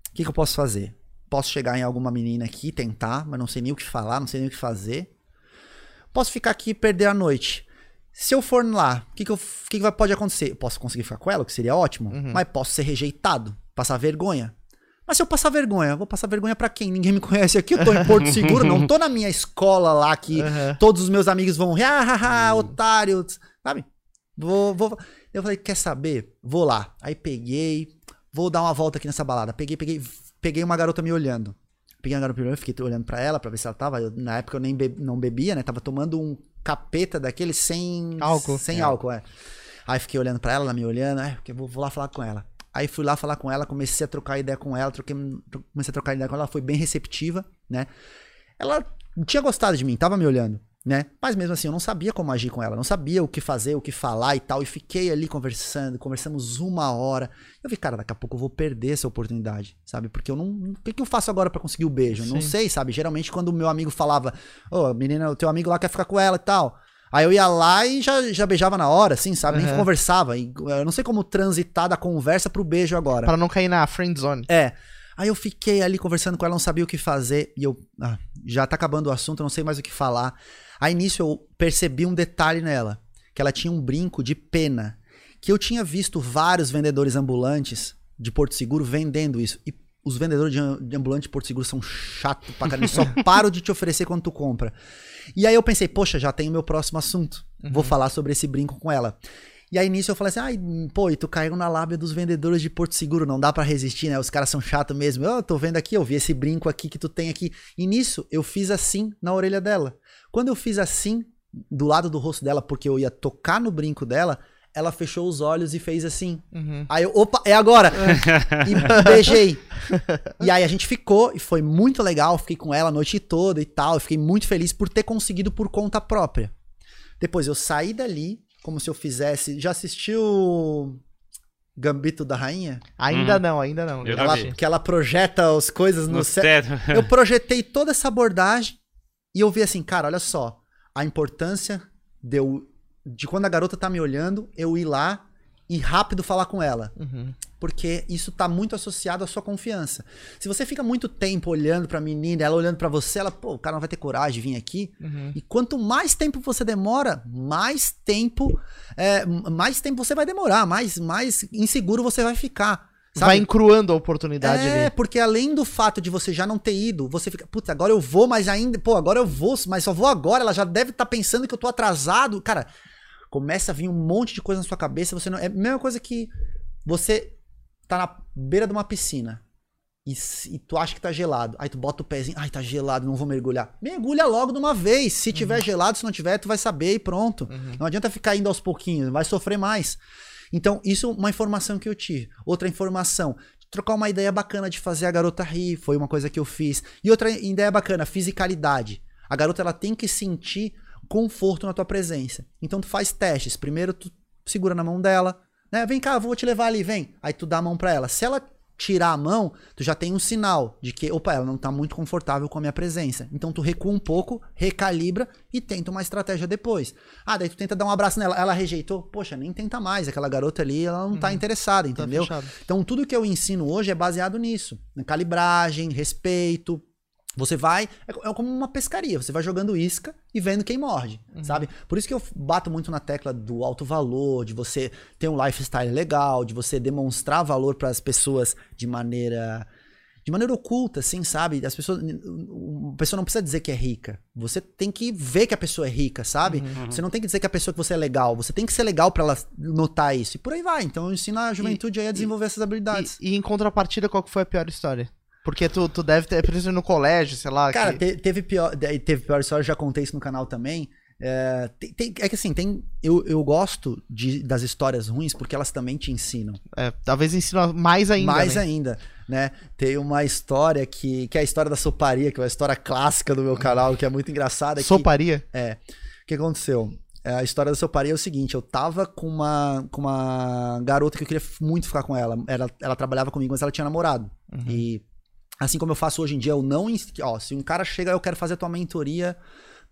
O que, que eu posso fazer? Posso chegar em alguma menina aqui, tentar, mas não sei nem o que falar, não sei nem o que fazer. Posso ficar aqui e perder a noite. Se eu for lá, o que, que, eu- que, que vai- pode acontecer? Eu posso conseguir ficar com ela, o que seria ótimo, mas posso ser rejeitado, passar vergonha. Mas se eu passar vergonha, vou passar vergonha pra quem? Ninguém me conhece aqui, eu tô em Porto Seguro, não tô na minha escola lá que Aham. todos os meus amigos vão rir, ah, otário, sabe? Vou, vou. Eu falei, quer saber? Vou lá. Aí peguei, vou dar uma volta aqui nessa balada. Peguei, peguei, peguei uma garota me olhando. Peguei uma garota me olhando, fiquei olhando pra ela pra ver se ela tava. Eu, na época eu nem be- não bebia, né? Tava tomando um capeta daquele sem Álcool. Sem É. álcool, é. Aí fiquei olhando pra ela, ela me olhando, é, porque eu vou, vou lá falar com ela. Aí fui lá falar com ela, comecei a trocar ideia com ela, troquei, tro- comecei a trocar ideia com ela, ela foi bem receptiva, né? Ela tinha gostado de mim, tava me olhando, né? Mas mesmo assim, eu não sabia como agir com ela, não sabia o que fazer, o que falar e tal. E fiquei ali conversando, conversamos uma hora. Eu vi, cara, daqui a pouco eu vou perder essa oportunidade, sabe? Porque eu não. O que, que eu faço agora pra conseguir o beijo? Eu Não Sim. sei, sabe? Geralmente, quando o meu amigo falava, ô, menina, o teu amigo lá quer ficar com ela e tal. Aí eu ia lá e já, já beijava na hora, assim, sabe? Nem conversava. E eu não sei como transitar da conversa pro beijo agora. Pra não cair na friend zone. É. Aí eu fiquei ali conversando com ela, não sabia o que fazer. E eu. ah, já tá acabando o assunto, não sei mais o que falar. Aí nisso eu percebi um detalhe nela: que ela tinha um brinco de pena. Que eu tinha visto vários vendedores ambulantes de Porto Seguro vendendo isso. E os vendedores de, am- de ambulante de Porto Seguro são chatos pra caramba. Eles só param de te oferecer quando tu compra. E aí eu pensei, poxa, já tenho meu próximo assunto. Vou falar sobre esse brinco com ela. E aí nisso eu falei assim, ai, pô, e tu caiu na lábia dos vendedores de Porto Seguro, não dá pra resistir, né? Os caras são chatos mesmo. Eu tô vendo aqui, eu vi esse brinco aqui que tu tem aqui. E nisso eu fiz assim na orelha dela. Quando eu fiz assim, do lado do rosto dela, porque eu ia tocar no brinco dela, ela fechou os olhos e fez assim. Uhum. Aí eu, opa, é agora! e beijei. E aí a gente ficou e foi muito legal. Fiquei com ela a noite toda e tal. Eu fiquei muito feliz por ter conseguido por conta própria. Depois eu saí dali, como se eu fizesse. Já assistiu Gambito da Rainha? Ainda Uhum. não, ainda não. Eu Ela, que ela projeta as coisas no, No céu. teto. Eu projetei toda essa abordagem e eu vi assim, cara, olha só, a importância de, eu, de quando a garota tá me olhando, eu ir lá e rápido falar com ela. Uhum. Porque isso tá muito associado à sua confiança. Se você fica muito tempo olhando pra menina, ela olhando pra você, ela, pô, o cara não vai ter coragem de vir aqui. Uhum. E quanto mais tempo você demora, mais tempo, é, mais tempo você vai demorar, mais, mais inseguro você vai ficar. Sabe? Vai encruando a oportunidade É, ali. porque além do fato de você já não ter ido, você fica, putz, agora eu vou, mas ainda, pô, agora eu vou, mas só vou agora, ela já deve estar pensando que eu tô atrasado. Cara, começa a vir um monte de coisa na sua cabeça, você não. É a mesma coisa que você tá na beira de uma piscina. E, e tu acha que tá gelado. Aí tu bota o pezinho, ai, tá gelado, não vou mergulhar. Mergulha logo de uma vez. Se tiver gelado, se não tiver, tu vai saber e pronto. Não adianta ficar indo aos pouquinhos, vai sofrer mais. Então, isso é uma informação que eu tive. Outra informação, trocar uma ideia bacana de fazer a garota rir, foi uma coisa que eu fiz. E outra ideia bacana, fisicalidade. A garota ela tem que sentir conforto na tua presença. Então tu faz testes. Primeiro tu segura na mão dela, né? Vem cá, vou te levar ali, vem. Aí tu dá a mão pra ela. Se ela tirar a mão, tu já tem um sinal de que, opa, ela não tá muito confortável com a minha presença. Então tu recua um pouco, recalibra e tenta uma estratégia depois. Ah, daí tu tenta dar um abraço nela, ela rejeitou, poxa, nem tenta mais, aquela garota ali, ela não tá interessada, Tá entendeu? fechado. Então, tudo que eu ensino hoje é baseado nisso. Na calibragem, respeito. Você vai. É é como uma pescaria. Você vai jogando isca e vendo quem morde, sabe? Por isso que eu bato muito na tecla do alto valor, de você ter um lifestyle legal, de você demonstrar valor para as pessoas de maneira. De maneira oculta, assim, sabe? As pessoas. A pessoa não precisa dizer que é rica. Você tem que ver que a pessoa é rica, sabe? Você não tem que dizer que a pessoa que você é legal. Você tem que ser legal para ela notar isso. E por aí vai. Então eu ensino a juventude aí a desenvolver essas habilidades. E, e em contrapartida, qual que foi a pior história? Porque tu, tu deve ter, por exemplo, no colégio, sei lá. Cara, que- te- teve pior, teve pior história, já contei isso no canal também. É, tem- tem- é que assim, tem, eu, eu gosto de- das histórias ruins porque elas também te ensinam. é, talvez ensina mais ainda. Mais né? ainda, né? Tem uma história que, que é a história da soparia, que é uma história clássica do meu canal, que é muito engraçada. que- Soparia? é. O que aconteceu? É, A história da soparia é o seguinte: eu tava com uma, com uma garota que eu queria muito ficar com ela. Ela, ela trabalhava comigo, mas ela tinha namorado. E assim como eu faço hoje em dia, eu não. Ó, se um cara chega, eu quero fazer a tua mentoria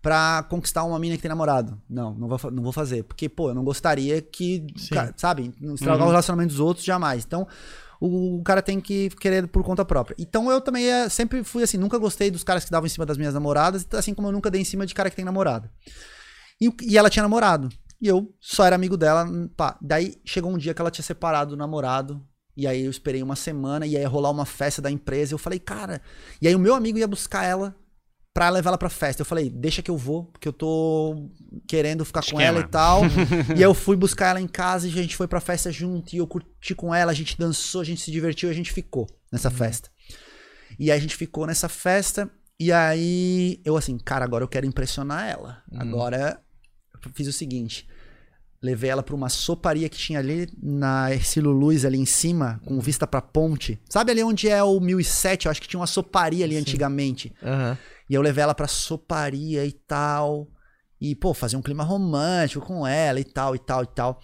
pra conquistar uma mina que tem namorado. Não, não vou, não vou fazer. Porque, pô, eu não gostaria que. Sim. ca- sabe? Estragar o relacionamento dos outros, jamais. Então. O cara tem que querer por conta própria. Então eu também é, sempre fui assim, nunca gostei dos caras que davam em cima das minhas namoradas, assim como eu nunca dei em cima de cara que tem namorada. E, o- e ela tinha namorado. E eu só era amigo dela. hum, Pá. Daí chegou um dia que ela tinha separado do namorado. E aí eu esperei uma semana e aí ia rolar uma festa da empresa. Eu falei, cara. E aí o meu amigo ia buscar ela pra levar ela pra festa. Eu falei, deixa que eu vou, porque eu tô querendo ficar com Esquema. ela e tal. e aí eu fui buscar ela em casa e a gente foi pra festa junto. E eu curti com ela, a gente dançou, a gente se divertiu e a gente ficou nessa festa. E aí a gente ficou nessa festa. E aí eu assim, cara, agora eu quero impressionar ela. Agora eu fiz o seguinte. Levei ela pra uma soparia que tinha ali na Ercílio Luz, ali em cima, com vista pra ponte. Sabe ali onde é o 1007? Eu acho que tinha uma soparia ali antigamente. Aham. E eu levei ela pra soparia e tal. E, pô, fazer um clima romântico com ela e tal, e tal, e tal.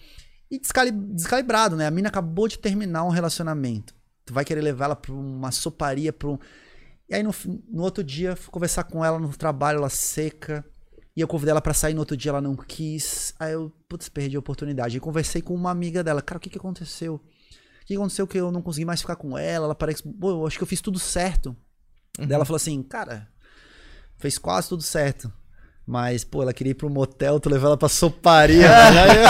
E descali- descalibrado, né? A mina acabou de terminar um relacionamento. Tu vai querer levar ela pra uma soparia, pra um... E aí no, no outro dia, fui conversar com ela no trabalho, ela seca. E eu convidei ela pra sair, no outro dia ela não quis. Aí eu, putz, perdi a oportunidade. E conversei com uma amiga dela. Cara, o que que aconteceu? O que aconteceu que eu não consegui mais ficar com ela? Ela parece... Pô, eu acho que eu fiz tudo certo. Daí ela falou assim, cara, fez quase tudo certo. Mas, pô, ela queria ir pro motel, tu levou ela pra soparia. velho.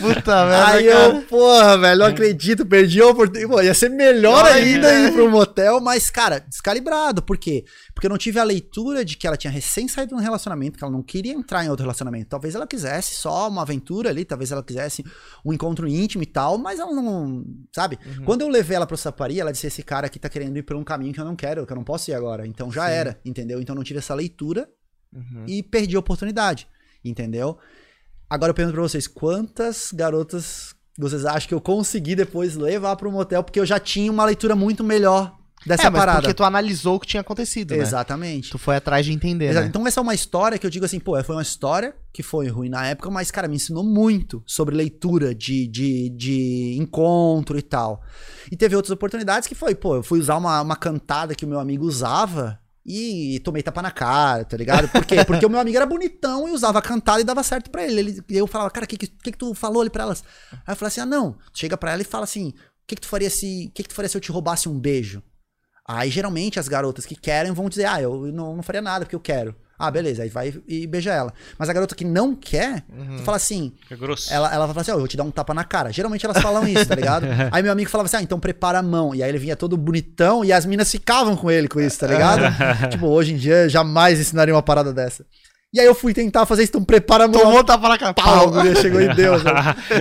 Puta merda, Aí cara. eu, porra, velho, não acredito, perdi a oportunidade. Pô, ia ser melhor Ai, ainda é. ir pro motel, mas, cara, descalibrado. Por quê? Porque eu não tive a leitura de que ela tinha recém saído de um relacionamento, que ela não queria entrar em outro relacionamento. Talvez ela quisesse só uma aventura ali, talvez ela quisesse um encontro íntimo e tal, mas ela não. Sabe? Quando eu levei ela pra saparia, ela disse: esse cara aqui tá querendo ir por um caminho que eu não quero, que eu não posso ir agora. Então já Sim. era, entendeu? Então eu não tive essa leitura uhum. e perdi a oportunidade, entendeu? Agora eu pergunto pra vocês, quantas garotas vocês acham que eu consegui depois levar para um motel porque eu já tinha uma leitura muito melhor dessa é, mas parada. porque tu analisou o que tinha acontecido, né? Exatamente. Tu foi atrás de entender, né? Então essa é uma história que eu digo assim, pô, foi uma história que foi ruim na época, mas, cara, me ensinou muito sobre leitura de, de, de encontro e tal. E teve outras oportunidades que foi, pô, eu fui usar uma, uma cantada que o meu amigo usava e tomei tapa na cara, tá ligado? Por quê? Porque o meu amigo era bonitão e usava cantada e dava certo pra ele. ele eu falava, cara, o que, que, que, tu falou ali pra elas? Aí eu falei assim: ah, não. Chega pra ela e fala assim: o que, que tu faria se. Que, que tu faria se eu te roubasse um beijo? Aí geralmente as garotas que querem vão dizer, ah, eu não, não faria nada porque eu quero. Ah, beleza, aí vai e beija ela. Mas a garota que não quer, uhum. tu fala assim. É grosso. Ela, ela vai falar assim: Ó, oh, eu vou te dar um tapa na cara. Geralmente elas falam isso, tá ligado? aí meu amigo falava assim: ah, então prepara a mão. E aí ele vinha todo bonitão e as minas ficavam com ele com isso, tá ligado? tipo, hoje em dia jamais ensinaria uma parada dessa. E aí eu fui tentar fazer isso, então prepara mão. Tomou tapa na cara. Pau, chegou em Deus. Né?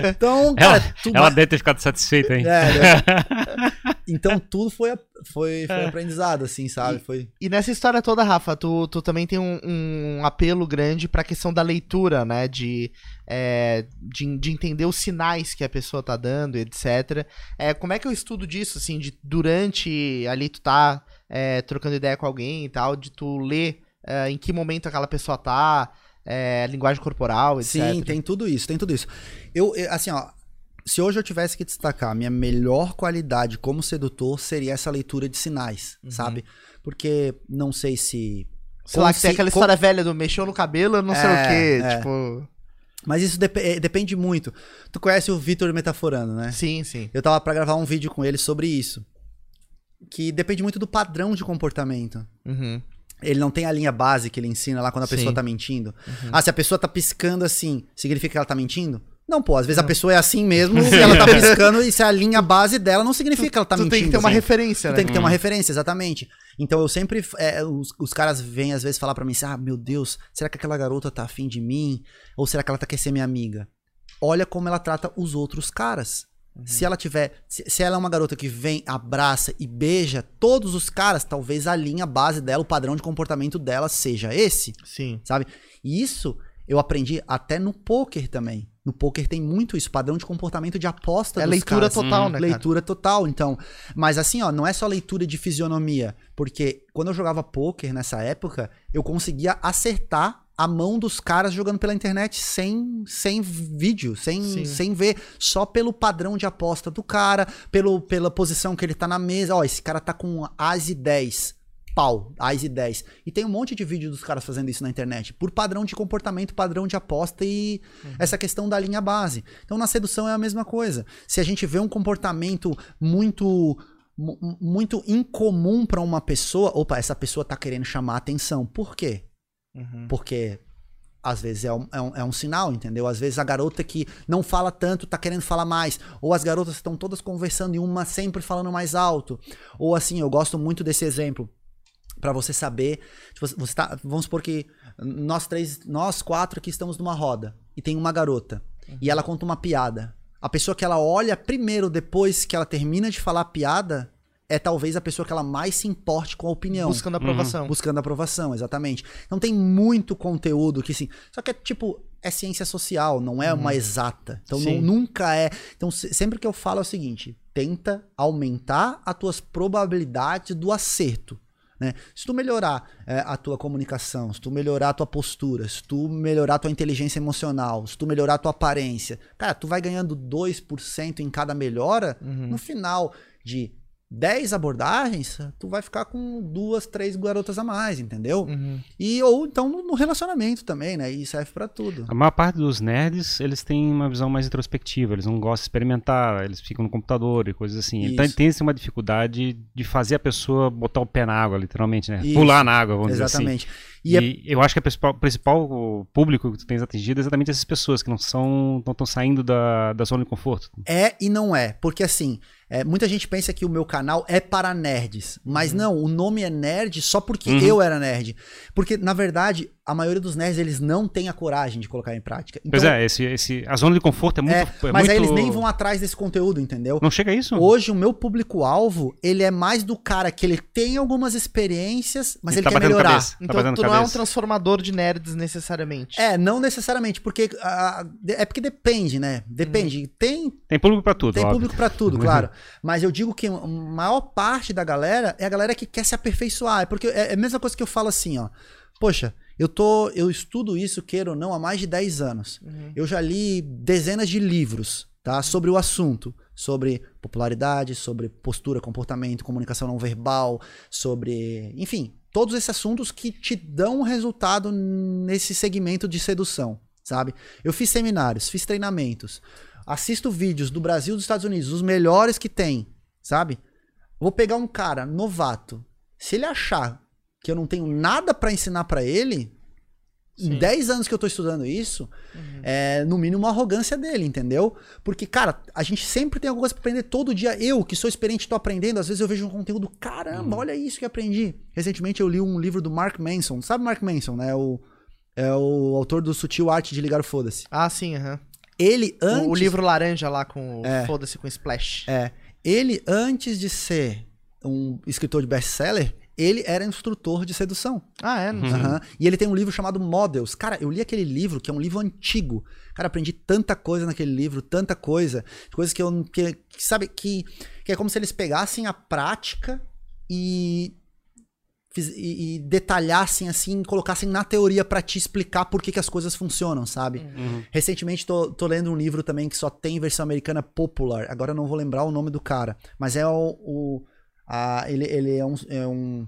Então, cara. Ela, tudo... ela deve ter ficado satisfeita, hein? É, né? Então tudo foi, foi, foi é. aprendizado, assim, sabe? E, foi... e nessa história toda, Rafa, tu, tu também tem um, um apelo grande pra questão da leitura, né? De, é, de, de, entender os sinais que a pessoa tá dando, etc. É, como é que eu estudo disso, assim, de durante ali tu tá é, trocando ideia com alguém e tal, de tu ler é, em que momento aquela pessoa tá, é, linguagem corporal, etc. Sim, tem tudo isso, tem tudo isso. Eu, assim, ó, se hoje eu tivesse que destacar, minha melhor qualidade como sedutor seria essa leitura de sinais, uhum. sabe? Porque não sei se. Sei lá, que tem aquela história velha do mexeu no cabelo, não é, sei o é, quê, é. tipo. Mas isso dep é, depende muito. Tu conhece o Vitor Metaforando, né? Sim, sim. Eu tava para gravar um vídeo com ele sobre isso. Que depende muito do padrão de comportamento. Uhum. Ele não tem a linha base que ele ensina lá quando a Sim. pessoa tá mentindo. Uhum. Ah, se a pessoa tá piscando assim, significa que ela tá mentindo? Não, pô, às vezes não. a pessoa é assim mesmo e ela tá piscando e se a linha base dela não significa que ela tá tu mentindo. tem que ter uma assim. referência, tu né? tem que ter uma hum. referência, exatamente. Então eu sempre. É, os, os, caras vêm às vezes falar para mim assim: ah, meu Deus, será que aquela garota tá afim de mim? Ou será que ela tá quer ser minha amiga? Olha como ela trata os outros caras. Uhum. Se ela tiver. Se, se, ela é uma garota que vem, abraça e beija todos os caras, talvez a linha base dela, o padrão de comportamento dela seja esse. Sim. Sabe? E isso eu aprendi até no poker também. No poker tem muito isso, padrão de comportamento de aposta é leitura caras. total, né? Leitura cara? total, então. Mas assim, ó, não é só leitura de fisionomia, porque quando eu jogava poker nessa época, eu conseguia acertar a mão dos caras jogando pela internet sem, sem vídeo, sem, sem ver, só pelo padrão de aposta do cara, pelo, pela posição que ele tá na mesa. Ó, esse cara tá com as e 10 pau, AIS e 10. E tem um monte de vídeo dos caras fazendo isso na internet, por padrão de comportamento, padrão de aposta e uhum. essa questão da linha base. Então na sedução é a mesma coisa. Se a gente vê um comportamento muito muito incomum para uma pessoa, opa, essa pessoa tá querendo chamar atenção. Por quê? Uhum. Porque às vezes é um, é, um, é um sinal, entendeu? Às vezes a garota que não fala tanto tá querendo falar mais. Ou as garotas estão todas conversando e uma sempre falando mais alto. Ou assim, eu gosto muito desse exemplo para você saber. Tipo, você tá, vamos supor que nós três, nós quatro aqui estamos numa roda e tem uma garota uhum. e ela conta uma piada. A pessoa que ela olha primeiro depois que ela termina de falar a piada é talvez a pessoa que ela mais se importe com a opinião. Buscando aprovação. Uhum. Buscando aprovação, exatamente. Então tem muito conteúdo que sim. Só que é tipo, é ciência social, não é uhum. uma exata. Então não, nunca é. Então sempre que eu falo é o seguinte: tenta aumentar as tuas probabilidades do acerto. Né? Se tu melhorar é, a tua comunicação, se tu melhorar a tua postura, se tu melhorar a tua inteligência emocional, se tu melhorar a tua aparência, cara, tu vai ganhando 2% em cada melhora, uhum. no final de 10 abordagens, tu vai ficar com duas, três garotas a mais, entendeu? Uhum. E ou então no relacionamento também, né? E serve para tudo. A maior parte dos nerds, eles têm uma visão mais introspectiva, eles não gostam de experimentar, eles ficam no computador e coisas assim. Isso. Então tem assim, uma dificuldade de fazer a pessoa botar o pé na água, literalmente, né? Isso. Pular na água, vamos Exatamente. dizer assim. E, e é... eu acho que o principal público que tu tens atingido é exatamente essas pessoas que não são não estão saindo da, da zona de conforto. É e não é, porque assim, É, muita gente pensa que o meu canal é para nerds, mas não, o nome é nerd só porque Uhum. eu era nerd. Porque, na verdade, a maioria dos nerds, eles não têm a coragem de colocar em prática. Pois é, esse, esse, a zona de conforto é muito. É, é mas aí muito- eles nem vão atrás desse conteúdo, entendeu? Não chega a isso? Hoje, o meu público-alvo, ele é mais do cara que ele tem algumas experiências, mas ele, tá quer melhorar. cabeça. Tá Então batendo tu não é um cabeça. transformador de nerds necessariamente. É, não necessariamente, porque ah, é porque depende, né? Depende. Tem, Tem público pra tudo, tem óbvio. público pra tudo, claro. Mas eu digo que a maior parte da galera é a galera que quer se aperfeiçoar. É porque é é a mesma coisa que eu falo assim, ó. Poxa, eu tô, eu estudo isso, queira ou não, há mais de 10 anos. Uhum. Eu já li dezenas de livros, tá? Sobre o assunto. Sobre popularidade, sobre postura, comportamento, comunicação não verbal, sobre. Enfim, todos esses assuntos que te dão resultado nesse segmento de sedução, sabe? Eu fiz seminários, fiz treinamentos, assisto vídeos do Brasil e dos Estados Unidos, os melhores que tem, sabe? Vou pegar um cara novato. Se ele achar que eu não tenho nada pra ensinar pra ele, em Sim. 10 anos que eu tô estudando isso, é no mínimo uma arrogância dele, entendeu? Porque, cara, a gente sempre tem alguma coisa pra aprender todo dia. Eu, que sou experiente, tô aprendendo. Às vezes eu vejo um conteúdo, caramba, olha isso que aprendi. Recentemente eu li um livro do Mark Manson. Sabe Mark Manson, né? O, é o autor do Sutil Arte de Ligar o Foda-se. Ah, sim, aham. Ele O- antes. O, livro laranja lá com o É. foda-se com splash. É. Ele, antes de ser um escritor de best-seller, ele era instrutor de sedução. Ah, é? Não sei. Aham. E ele tem um livro chamado Models. Cara, eu li aquele livro, que é um livro antigo. Cara, aprendi tanta coisa naquele livro, tanta coisa. Coisas que eu. não- Que, que sabe, que, que é como se eles pegassem a prática e. fiz- E, e detalhassem assim, colocassem na teoria pra te explicar por que, que as coisas funcionam, sabe? Uhum. Recentemente tô, tô lendo um livro também que só tem versão americana popular. Agora eu não vou lembrar o nome do cara. Mas é o. o- a- ele, ele é um, é um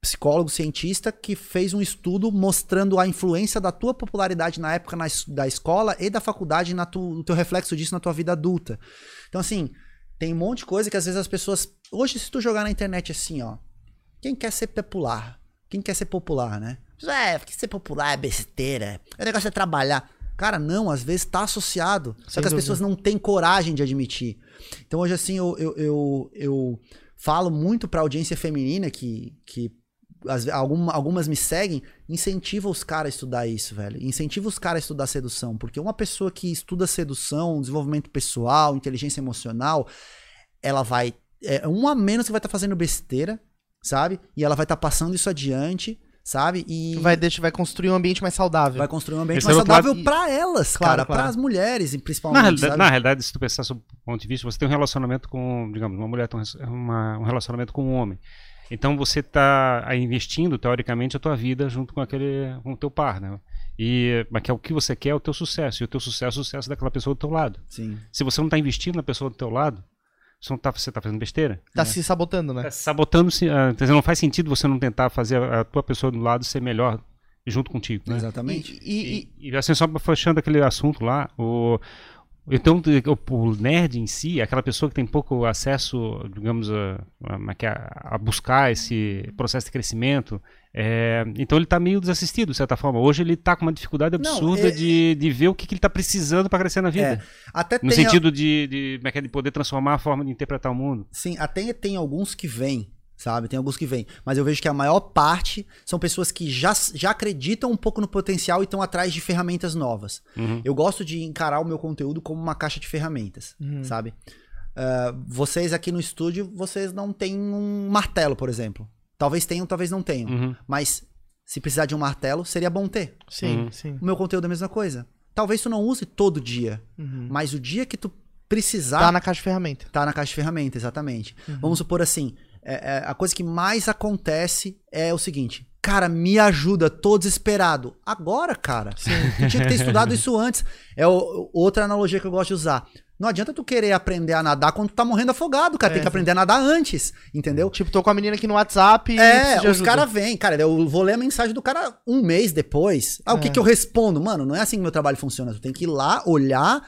psicólogo cientista que fez um estudo mostrando a influência da tua popularidade na época na da escola e da faculdade na tu, o teu reflexo disso na tua vida adulta. Então, assim, tem um monte de coisa que às vezes as pessoas. Hoje, se tu jogar na internet assim, ó. Quem quer ser popular? Quem quer ser popular, né? É, porque ser popular é besteira. O negócio é trabalhar. Cara, não, às vezes tá associado. Só Sem que as dúvida. pessoas não têm coragem de admitir. Então, hoje, assim, eu, eu, eu, eu falo muito pra audiência feminina que, que às ve- alguma- algumas me seguem, incentiva os caras a estudar isso, velho. Incentiva os caras a estudar sedução. Porque uma pessoa que estuda sedução, desenvolvimento pessoal, inteligência emocional, ela vai. É um a menos que vai estar fazendo besteira, sabe? E ela vai estar passando isso adiante, sabe? E Vai, deixa, vai construir um ambiente mais saudável. vai construir um ambiente Esse mais é outro lado- saudável pra elas, Claro, cara. claro. Para as mulheres, e Na, principalmente. realidade, na realidade, se tu pensar sob o ponto de vista, você tem um relacionamento com, digamos, uma mulher tem um, uma- um relacionamento com um homem. Então você está investindo, teoricamente, a tua vida junto com aquele, com o teu par, né? E, mas que é o que você quer é o teu sucesso. E o teu sucesso é o sucesso daquela pessoa do teu lado. Sim. Se você não está investindo na pessoa do teu lado, você não tá, você tá fazendo besteira. Tá se sabotando, né? Tá sabotando-se. ah, quer dizer, não faz sentido você não tentar fazer a, a tua pessoa do lado ser melhor junto contigo. Né? Exatamente. E, e- E, e, assim, só fechando aquele assunto lá, o, então o, o nerd em si, aquela pessoa que tem pouco acesso, digamos, a, a, a- a buscar esse processo de crescimento, é, então ele está meio desassistido, de certa forma. Hoje ele está com uma dificuldade Não, absurda é- de, de ver o que, que ele está precisando para crescer na vida. Até No tem a- sentido de, de, é é, de poder transformar a forma de interpretar o mundo. Sim, até tem alguns que vêm, sabe? Tem alguns que vêm. Mas eu vejo que a maior parte são pessoas que já, já acreditam um pouco no potencial e estão atrás de ferramentas novas. Uhum. Eu gosto de encarar o meu conteúdo como uma caixa de ferramentas, Uhum. sabe? Ah, vocês aqui no estúdio, vocês não têm um martelo, por exemplo. Talvez tenham, talvez não tenham. Uhum. Mas se precisar de um martelo, seria bom ter. sim, Uhum. sim. O meu conteúdo é a mesma coisa. Talvez tu não use todo dia, Uhum. mas o dia que tu precisar, Tá na caixa de ferramenta. Tá na caixa de ferramenta, exatamente. Uhum. Vamos supor assim: é- é, a coisa que mais acontece é o seguinte. Cara, me ajuda, tô desesperado. Agora, cara. Tu tinha que ter estudado isso antes. É o- outra analogia que eu gosto de usar. Não adianta tu querer aprender a nadar quando tu tá morrendo afogado, cara. É, Tem que aprender a nadar antes, entendeu? Tipo, tô com a menina aqui no WhatsApp É, os caras vêm, cara. Eu vou ler a mensagem do cara um mês depois. Ah, o que, É. que eu respondo? Mano, não é assim que meu trabalho funciona. Tu tem que ir lá, olhar,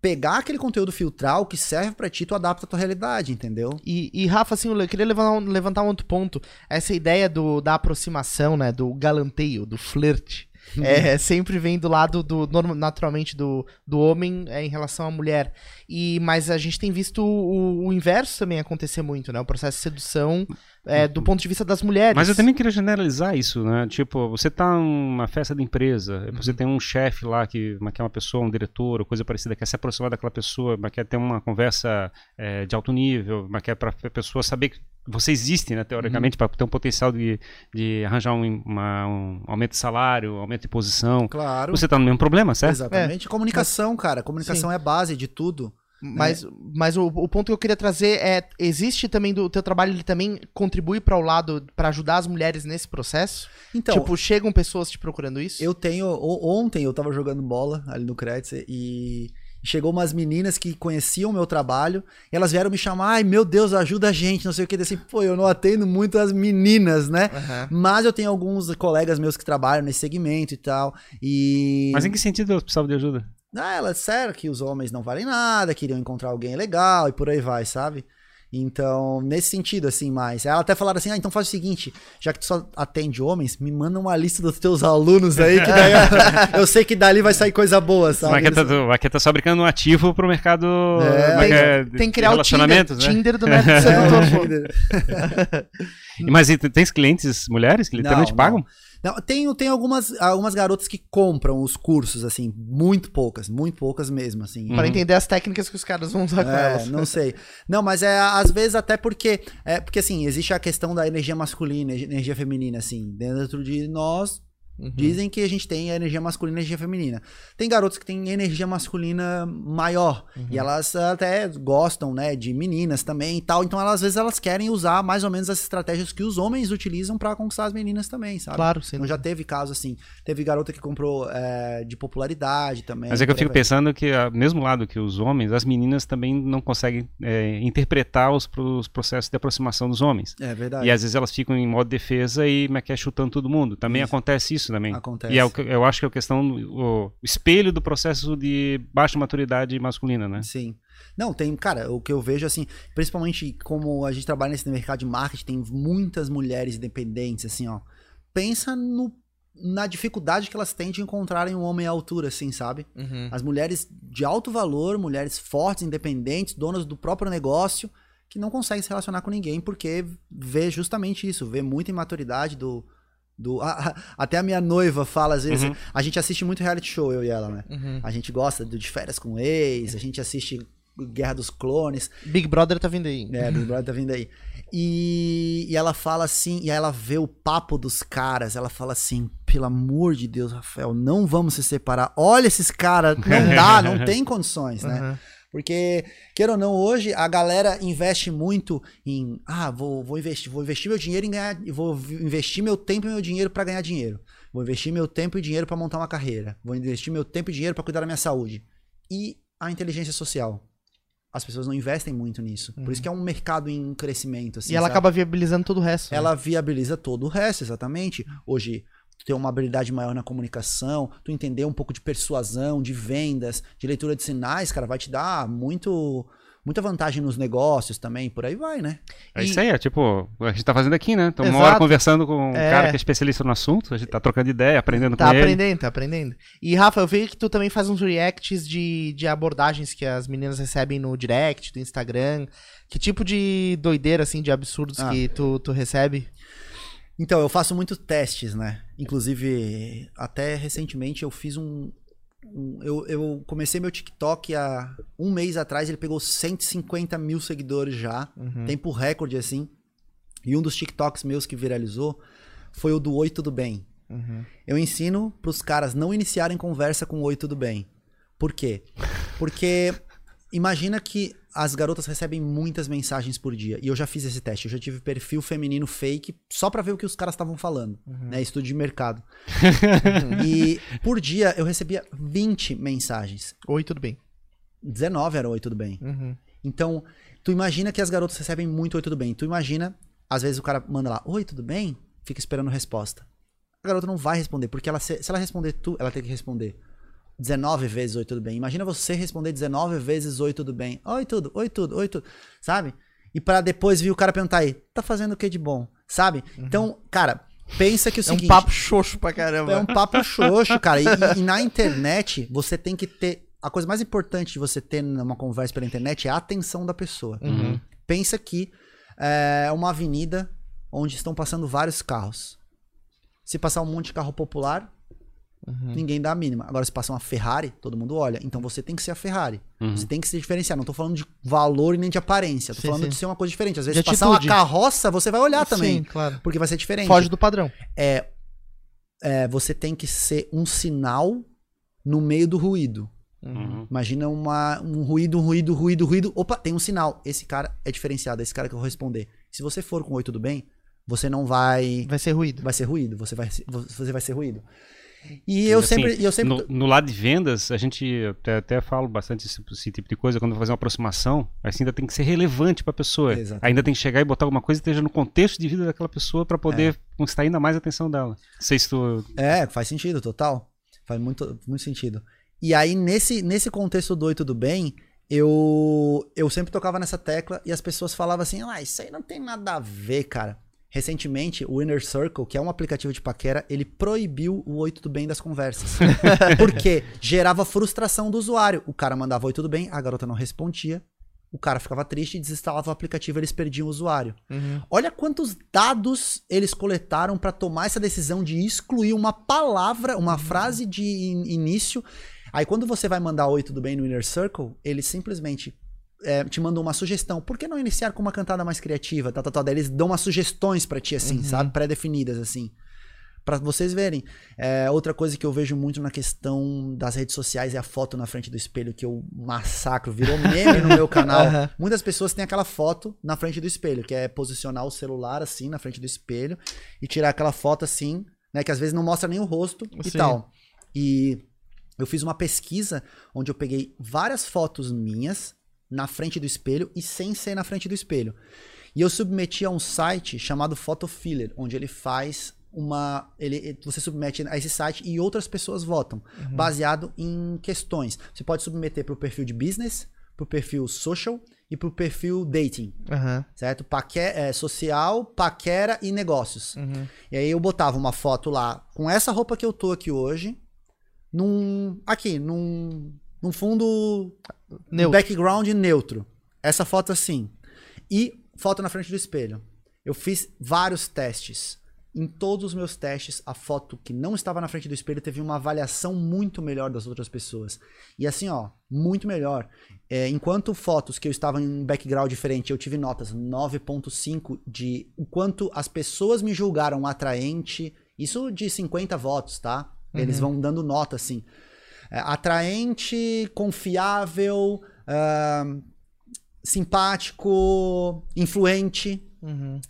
pegar aquele conteúdo, filtrar o que serve pra ti, tu adapta a tua realidade, entendeu? E, e, Rafa, assim, eu queria levantar um, levantar um outro ponto. Essa ideia do, da aproximação, né? Do galanteio, do flerte. É, sempre vem do lado do naturalmente do, do homem é, em relação à mulher. E mas a gente tem visto o, o inverso também acontecer muito, né? O processo de sedução é, do ponto de vista das mulheres. Mas eu também queria generalizar isso, né? Tipo, você tá numa festa de empresa, Uhum. você tem um chefe lá que quer uma pessoa, um diretor, ou coisa parecida, quer se aproximar daquela pessoa, mas quer ter uma conversa é, de alto nível, mas quer para a pessoa saber que você existe, né, teoricamente, para ter um potencial de, de arranjar um, uma- um aumento de salário, aumento de posição. Claro. Você tá no mesmo problema, certo? Exatamente. Comunicação, cara. Comunicação é base de tudo. Mas, mas o, o ponto que eu queria trazer é: existe também do teu trabalho, ele também contribui para o lado, para ajudar as mulheres nesse processo? Então, tipo, chegam pessoas te procurando isso? eu tenho. Ontem eu tava jogando bola ali no Kretzer e chegou umas meninas que conheciam o meu trabalho e elas vieram me chamar. Ai, meu Deus, ajuda a gente, não sei o que. Assim, pô, eu não atendo muito as meninas, né? Aham. Mas eu tenho alguns colegas meus que trabalham nesse segmento e tal. E. Mas em que sentido elas precisavam de ajuda? Ah, ela disseram que os homens não valem nada, queriam encontrar alguém legal e por aí vai, sabe? Então, nesse sentido, assim, mais. Ela até falaram assim: ah, então faz o seguinte, já que tu só atende homens, me manda uma lista dos teus alunos aí, que daí eu, eu sei que dali vai sair coisa boa, sabe? Tá, mas tá só brincando um ativo pro mercado É, é é, Tem, tem que criar o Tinder, né? Tinder do método sedutor. pô. Mas e tens clientes mulheres que literalmente Não, pagam? Não, tem, tem algumas, algumas garotas que compram os cursos, assim, muito poucas, muito poucas mesmo, assim. Pra entender as técnicas que os caras vão usar com É, elas. não sei. Não, mas é às vezes até porque é porque assim, existe a questão da energia masculina, e energia feminina assim, dentro de nós Uhum. dizem que a gente tem a energia masculina e a energia feminina. Tem garotos que têm energia masculina maior Uhum. e elas até gostam, né, de meninas também e tal. Então elas, às vezes elas querem usar mais ou menos as estratégias que os homens utilizam pra conquistar as meninas também, sabe? Claro, sim. Então já teve caso assim, teve garota que comprou é, de popularidade também. Mas é que eu fico pensando que, a mesmo lado que os homens, as meninas também não conseguem é, interpretar os, os processos de aproximação dos homens. É verdade. E às vezes elas ficam em modo defesa e é é, chutando todo mundo. Também Isso. acontece isso também. Acontece. E é o que- eu acho que é a questão, o, o espelho do processo de baixa maturidade masculina, né? Sim. Não, tem, cara, o que eu vejo assim, principalmente como a gente trabalha nesse mercado de marketing, tem muitas mulheres independentes, assim, ó. Pensa no, na dificuldade que elas têm de encontrarem um homem à altura, assim, sabe? Uhum. As mulheres de alto valor, mulheres fortes, independentes, donas do próprio negócio, que não conseguem se relacionar com ninguém porque vê justamente isso, vê muita imaturidade do. Do a- até a minha noiva fala às vezes. Uhum. A gente assiste muito reality show, eu e ela, né? Uhum. A gente gosta do de férias com ex, a gente assiste Guerra dos Clones, Big Brother tá vindo aí. né? Big Brother tá vindo aí. E, e ela fala assim, e aí ela vê o papo dos caras, ela fala assim, pelo amor de Deus, Rafael, não vamos se separar. Olha esses caras, não dá, não tem condições, né? Uhum. Porque, queira ou não, hoje a galera investe muito em, ah, vou, vou investir, vou investir meu dinheiro em ganhar, vou investir meu tempo e meu dinheiro para ganhar dinheiro. Vou investir meu tempo e dinheiro para montar uma carreira. Vou investir meu tempo e dinheiro para cuidar da minha saúde. E a inteligência social. As pessoas não investem muito nisso. Por isso que é um mercado em crescimento. Assim, e ela sabe? acaba viabilizando todo o resto. né? ela viabiliza todo o resto, exatamente. Hoje, tu ter uma habilidade maior na comunicação, tu entender um pouco de persuasão, de vendas, de leitura de sinais, cara, vai te dar muito, muita vantagem nos negócios também, por aí vai, né? É E- isso aí, é tipo, a gente tá fazendo aqui, né? Estamos uma hora conversando com um É. cara que é especialista no assunto, a gente tá trocando ideia, aprendendo Tá com ele. aprendendo, tá aprendendo. E Rafa, eu vi que tu também faz uns reacts de, de abordagens que as meninas recebem no direct, do Instagram. Que tipo de doideira, assim, de absurdos Ah. que tu, tu recebe? Então, eu faço muitos testes, né? Inclusive, até recentemente eu fiz um. um- eu, eu comecei meu TikTok há um mês atrás, ele pegou 150 mil seguidores já. Uhum. Tempo recorde, assim. E um dos TikToks meus que viralizou foi o do Oi Tudo Bem. Uhum. Eu ensino pros caras não iniciarem conversa com Oi Tudo Bem. Por quê? Porque imagina que as garotas recebem muitas mensagens por dia. E eu já fiz esse teste. Eu já tive perfil feminino fake só pra ver o que os caras estavam falando. Né? Estudo de mercado. e por dia eu recebia 20 mensagens. Oi, tudo bem. 19 era Oi Tudo Bem. Uhum. Então, tu imagina que as garotas recebem muito Oi, tudo bem. Tu imagina, às vezes o cara manda lá, Oi, tudo bem? Fica esperando resposta. A garota não vai responder, porque ela, se, se ela responder tu, ela tem que responder 19 vezes Oi, tudo bem. Imagina você responder 19 vezes Oi, tudo bem. Oi, tudo, oi, tudo, oi, tudo. Sabe? E para depois vir o cara perguntar aí, tá fazendo o que de bom? Sabe? Então, cara, pensa que o É um seguinte... papo xoxo pra caramba. É um papo xoxo, cara. E, e- e na internet, você tem que ter. A coisa mais importante de você ter numa conversa pela internet é a atenção da pessoa. Uhum. Pensa que é uma avenida onde estão passando vários carros. Se passar um monte de carro popular, Uhum. ninguém dá a mínima. Agora, se passar uma Ferrari, todo mundo olha. Então você tem que ser a Ferrari. Uhum. Você tem que se diferenciar. Não tô falando de valor e nem de aparência. Tô Sim, falando sim. de ser uma coisa diferente. Às vezes, De passar uma carroça, você vai olhar também. Sim, claro. Porque vai ser diferente Foge do padrão. é, é, você tem que ser um sinal no meio do ruído. Uhum. Imagina uma, um ruído, um ruído, ruído, ruído. Opa, tem um sinal. Esse cara é diferenciado, é esse cara que eu vou responder. Se você for com oi, tudo bem, você não vai. Vai ser ruído. Vai ser ruído. Você vai, você vai ser ruído. E eu Assim, sempre. Eu sempre No, no lado de vendas, a gente até, até falo bastante esse, esse tipo de coisa, quando vai fazer uma aproximação, assim, ainda tem que ser relevante para a pessoa. Exatamente. Ainda tem que chegar e botar alguma coisa que esteja no contexto de vida daquela pessoa para É. poder conquistar ainda mais a atenção dela. Não sei se tu. É, faz sentido, total. Faz muito, muito sentido. E aí, nesse, nesse contexto do Oi Tudo Bem, eu, eu sempre tocava nessa tecla e as pessoas falavam assim: ah, isso aí não tem nada a ver, cara. Recentemente, o Inner Circle, que é um aplicativo de paquera, ele proibiu o Oi Tudo Bem das conversas. Porque gerava frustração do usuário. O cara mandava Oi Tudo Bem, a garota não respondia, o cara ficava triste e desinstalava o aplicativo eles perdiam o usuário. Uhum. Olha quantos dados eles coletaram para tomar essa decisão de excluir uma palavra, uma frase de in- início. Aí quando você vai mandar oi, tudo bem no Inner Circle, eles simplesmente é, te mandam uma sugestão. Por que não iniciar com uma cantada mais criativa? Tá, tá, tá. Daí eles dão umas sugestões para ti, assim, sabe? Pré-definidas, assim. Pra vocês verem. É, outra coisa que eu vejo muito na questão das redes sociais é a foto na frente do espelho, que eu massacro, virou meme no meu canal. Aham. Muitas pessoas têm aquela foto na frente do espelho, que é posicionar o celular assim na frente do espelho e tirar aquela foto assim, né? Que às vezes não mostra nem o rosto e tal. E eu fiz uma pesquisa onde eu peguei várias fotos minhas na frente do espelho e sem ser na frente do espelho. E eu submeti a um site chamado Photofiller, onde ele faz uma. Ele, você submete a esse site e outras pessoas votam, baseado em questões. Você pode submeter para o perfil de business, para o perfil social e para o perfil dating, Aham. certo? Paque, é, social, paquera e negócios. Uhum. E aí eu botava uma foto lá com essa roupa que eu tô aqui hoje, num. Aqui, num. Num fundo Neutro. background neutro. Essa foto assim. E foto na frente do espelho. Eu fiz vários testes. Em todos os meus testes, a foto que não estava na frente do espelho teve uma avaliação muito melhor das outras pessoas. E assim, ó, muito melhor. É, enquanto fotos que eu estava em um background diferente, eu tive notas 9.5 de o quanto as pessoas me julgaram atraente. Isso de 50 votos, tá? Eles vão dando nota assim. É, atraente, confiável, ahn, simpático, influente. Uhum.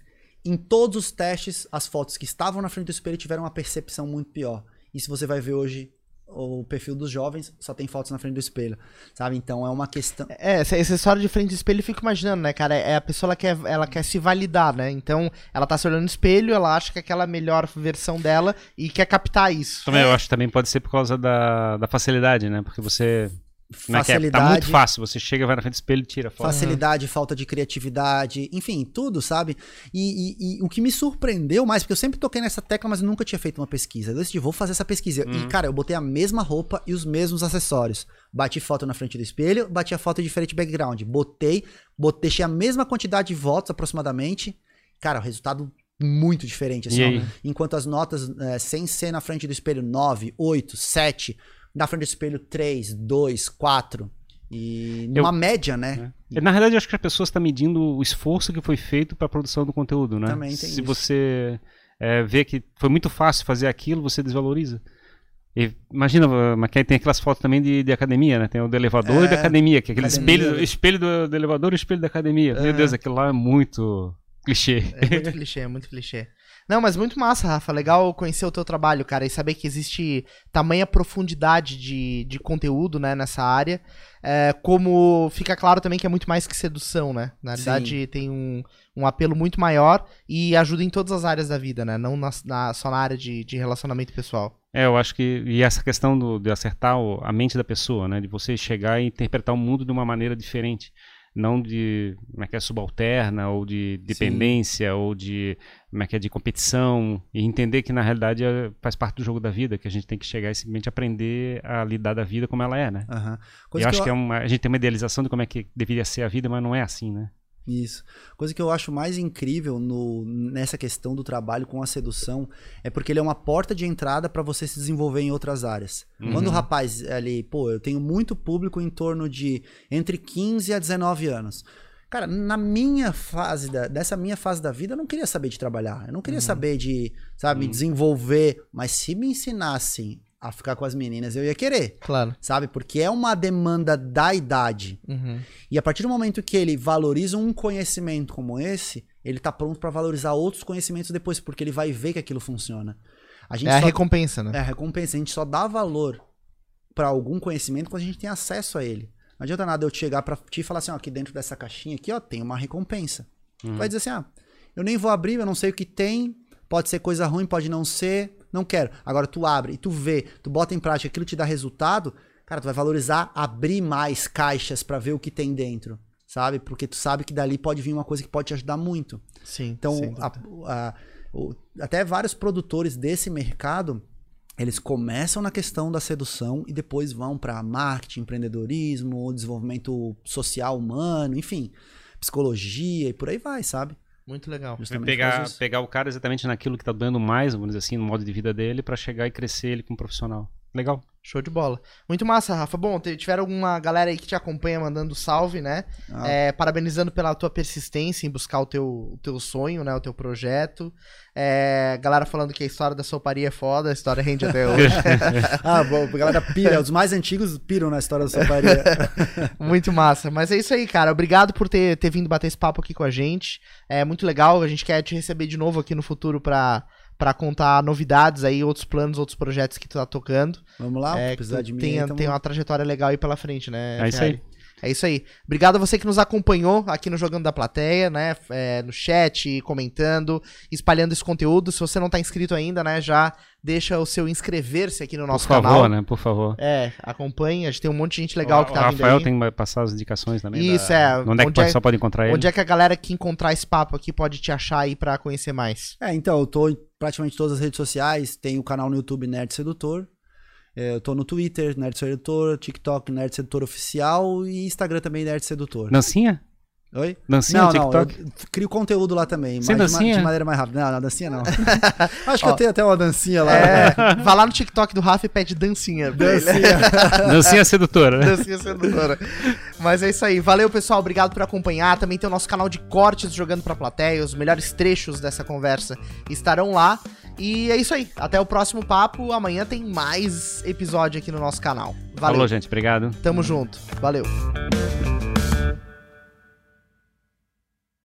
Em todos os testes, as fotos que estavam na frente do espelho tiveram uma percepção muito pior. Se você vai ver hoje o perfil dos jovens, só tem fotos na frente do espelho, sabe? Então é uma questão. É, essa, essa história de frente do espelho, eu fico imaginando, né, cara? É a pessoa, ela quer, ela quer se validar, né? Então, ela tá se olhando no espelho, ela acha que aquela é a melhor versão dela e quer captar isso. Também, eu acho que também pode ser por causa da, da facilidade, né? Porque você. Como é que é? Tá Facilidade. muito fácil. Você chega, vai na frente do espelho e tira a foto. Facilidade, falta de criatividade, enfim, tudo, sabe? E, e- e o que me surpreendeu mais, porque eu sempre toquei nessa tecla, mas eu nunca tinha feito uma pesquisa. Eu decidi, vou fazer essa pesquisa. E, cara, eu botei a mesma roupa e os mesmos acessórios. Bati foto na frente do espelho, bati a foto em diferente background. Botei, botei, deixei a mesma quantidade de votos aproximadamente. Cara, o resultado muito diferente. Assim, ó. Enquanto as notas, eh, sem ser na frente do espelho, 9, 8, 7. Na frente do espelho, 3, 2, 4. E numa média, né? É. Na realidade, eu acho que as pessoas estão medindo o esforço que foi feito para a produção do conteúdo, né? Também tem Se isso. você é, vê que foi muito fácil fazer aquilo, você desvaloriza. E imagina, aí tem aquelas fotos também de, de academia, né? Tem o do elevador É, e da academia, que é aquele academia. espelho, espelho do, do elevador e espelho da academia. Meu É. Deus, aquilo lá é muito clichê. É muito clichê, é muito clichê. Não, mas muito massa, Rafa. Legal conhecer o teu trabalho, cara, e saber que existe tamanha profundidade de, de conteúdo, né, nessa área. É, como fica claro também que é muito mais que sedução, né? Na realidade, tem um, um apelo muito maior e ajuda em todas as áreas da vida, né? Não na- na- só na área de, de relacionamento pessoal. É, eu acho que. E essa questão do, de acertar o- a mente da pessoa, né? De você chegar e interpretar o mundo de uma maneira diferente. não de como é que é subalterna ou de dependência Sim. ou de como é que é de competição e entender que na realidade é, faz parte do jogo da vida que a gente tem que chegar e simplesmente aprender a lidar da vida como ela é né uhum. eu acho eu... que é uma, a gente tem uma idealização de como é que deveria ser a vida mas não é assim né isso. Coisa que eu acho mais incrível no, nessa questão do trabalho com a sedução é porque ele é uma porta de entrada para você se desenvolver em outras áreas. Uhum. Quando o rapaz ali, pô, eu tenho muito público em torno de entre 15 a 19 anos. Cara, na minha fase, da, dessa minha fase da vida, eu não queria saber de trabalhar. Eu não queria uhum. saber de, sabe, uhum. me desenvolver. Mas se me ensinassem a ficar com as meninas, eu ia querer. Claro. Sabe? Porque é uma demanda da idade. Uhum. E a partir do momento que ele valoriza um conhecimento como esse, ele tá pronto para valorizar outros conhecimentos depois, porque ele vai ver que aquilo funciona. A é a recompensa, né? É a recompensa. A gente só dá valor para algum conhecimento quando a gente tem acesso a ele. Não adianta nada eu chegar para ti e falar assim, ó, aqui dentro dessa caixinha aqui, ó, tem uma recompensa. Uhum. Vai dizer assim, ah, eu nem vou abrir, eu não sei o que tem, pode ser coisa ruim, pode não ser, não quero. Agora tu abre e tu vê, tu bota em prática, aquilo te dá resultado, cara, tu vai valorizar abrir mais caixas para ver o que tem dentro, sabe? Porque tu sabe que dali pode vir uma coisa que pode te ajudar muito. Sim. Então, a, a, o, até vários produtores desse mercado, eles começam na questão da sedução e depois vão para marketing, empreendedorismo, desenvolvimento social humano, enfim, psicologia e por aí vai, sabe? Muito legal. Justamente pegar, pegar o cara exatamente naquilo que está dando mais, vamos dizer assim, no modo de vida dele, para chegar e crescer ele como profissional. Legal. Show de bola. Muito massa, Rafa. Bom, tiveram alguma galera aí que te acompanha mandando salve, né? Ah. É, parabenizando pela tua persistência em buscar o teu, o teu sonho, né? O teu projeto. É, galera falando que a história da soparia é foda, a história rende até hoje. ah, bom, a galera pira, os mais antigos piram na história da soparia. muito massa. Mas é isso aí, cara. Obrigado por ter, ter vindo bater esse papo aqui com a gente. É muito legal. A gente quer te receber de novo aqui no futuro pra para contar novidades aí, outros planos, outros projetos que tu tá tocando. Vamos lá, é, precisar de mim. Tem, tamo... tem uma trajetória legal aí pela frente, né? É isso aí. É isso aí. Obrigado a você que nos acompanhou aqui no Jogando da Plateia, né? É, no chat, comentando, espalhando esse conteúdo. Se você não tá inscrito ainda, né? Já deixa o seu inscrever-se aqui no nosso canal. Por favor, né? Por favor. É, acompanhe. A gente tem um monte de gente legal o, que tá vindo aí. O Rafael tem que passar as indicações também. Isso, da... é. Onde é que é, só pode encontrar ele? Onde é que a galera que encontrar esse papo aqui pode te achar aí pra conhecer mais? É, então, eu tô em praticamente todas as redes sociais. Tem o canal no YouTube Nerd Sedutor. É, eu tô no Twitter, Nerd Sedutor, TikTok, Nerd Sedutor Oficial e Instagram também, Nerd Sedutor. Nancinha? Oi? Dancinha não, TikTok? Não, eu crio conteúdo lá também, Sem mas dancinha? De, de, maneira mais rápida. Não, não, dancinha não. Acho que eu tenho até uma dancinha lá. É, né? Vai lá no TikTok do Rafa e pede dancinha. Dancinha. dancinha sedutora, né? Dancinha sedutora. Mas é isso aí. Valeu, pessoal. Obrigado por acompanhar. Também tem o nosso canal de cortes jogando pra plateia. Os melhores trechos dessa conversa estarão lá. E é isso aí. Até o próximo papo. Amanhã tem mais episódio aqui no nosso canal. Valeu. Falou, gente. Obrigado. Tamo junto. Valeu.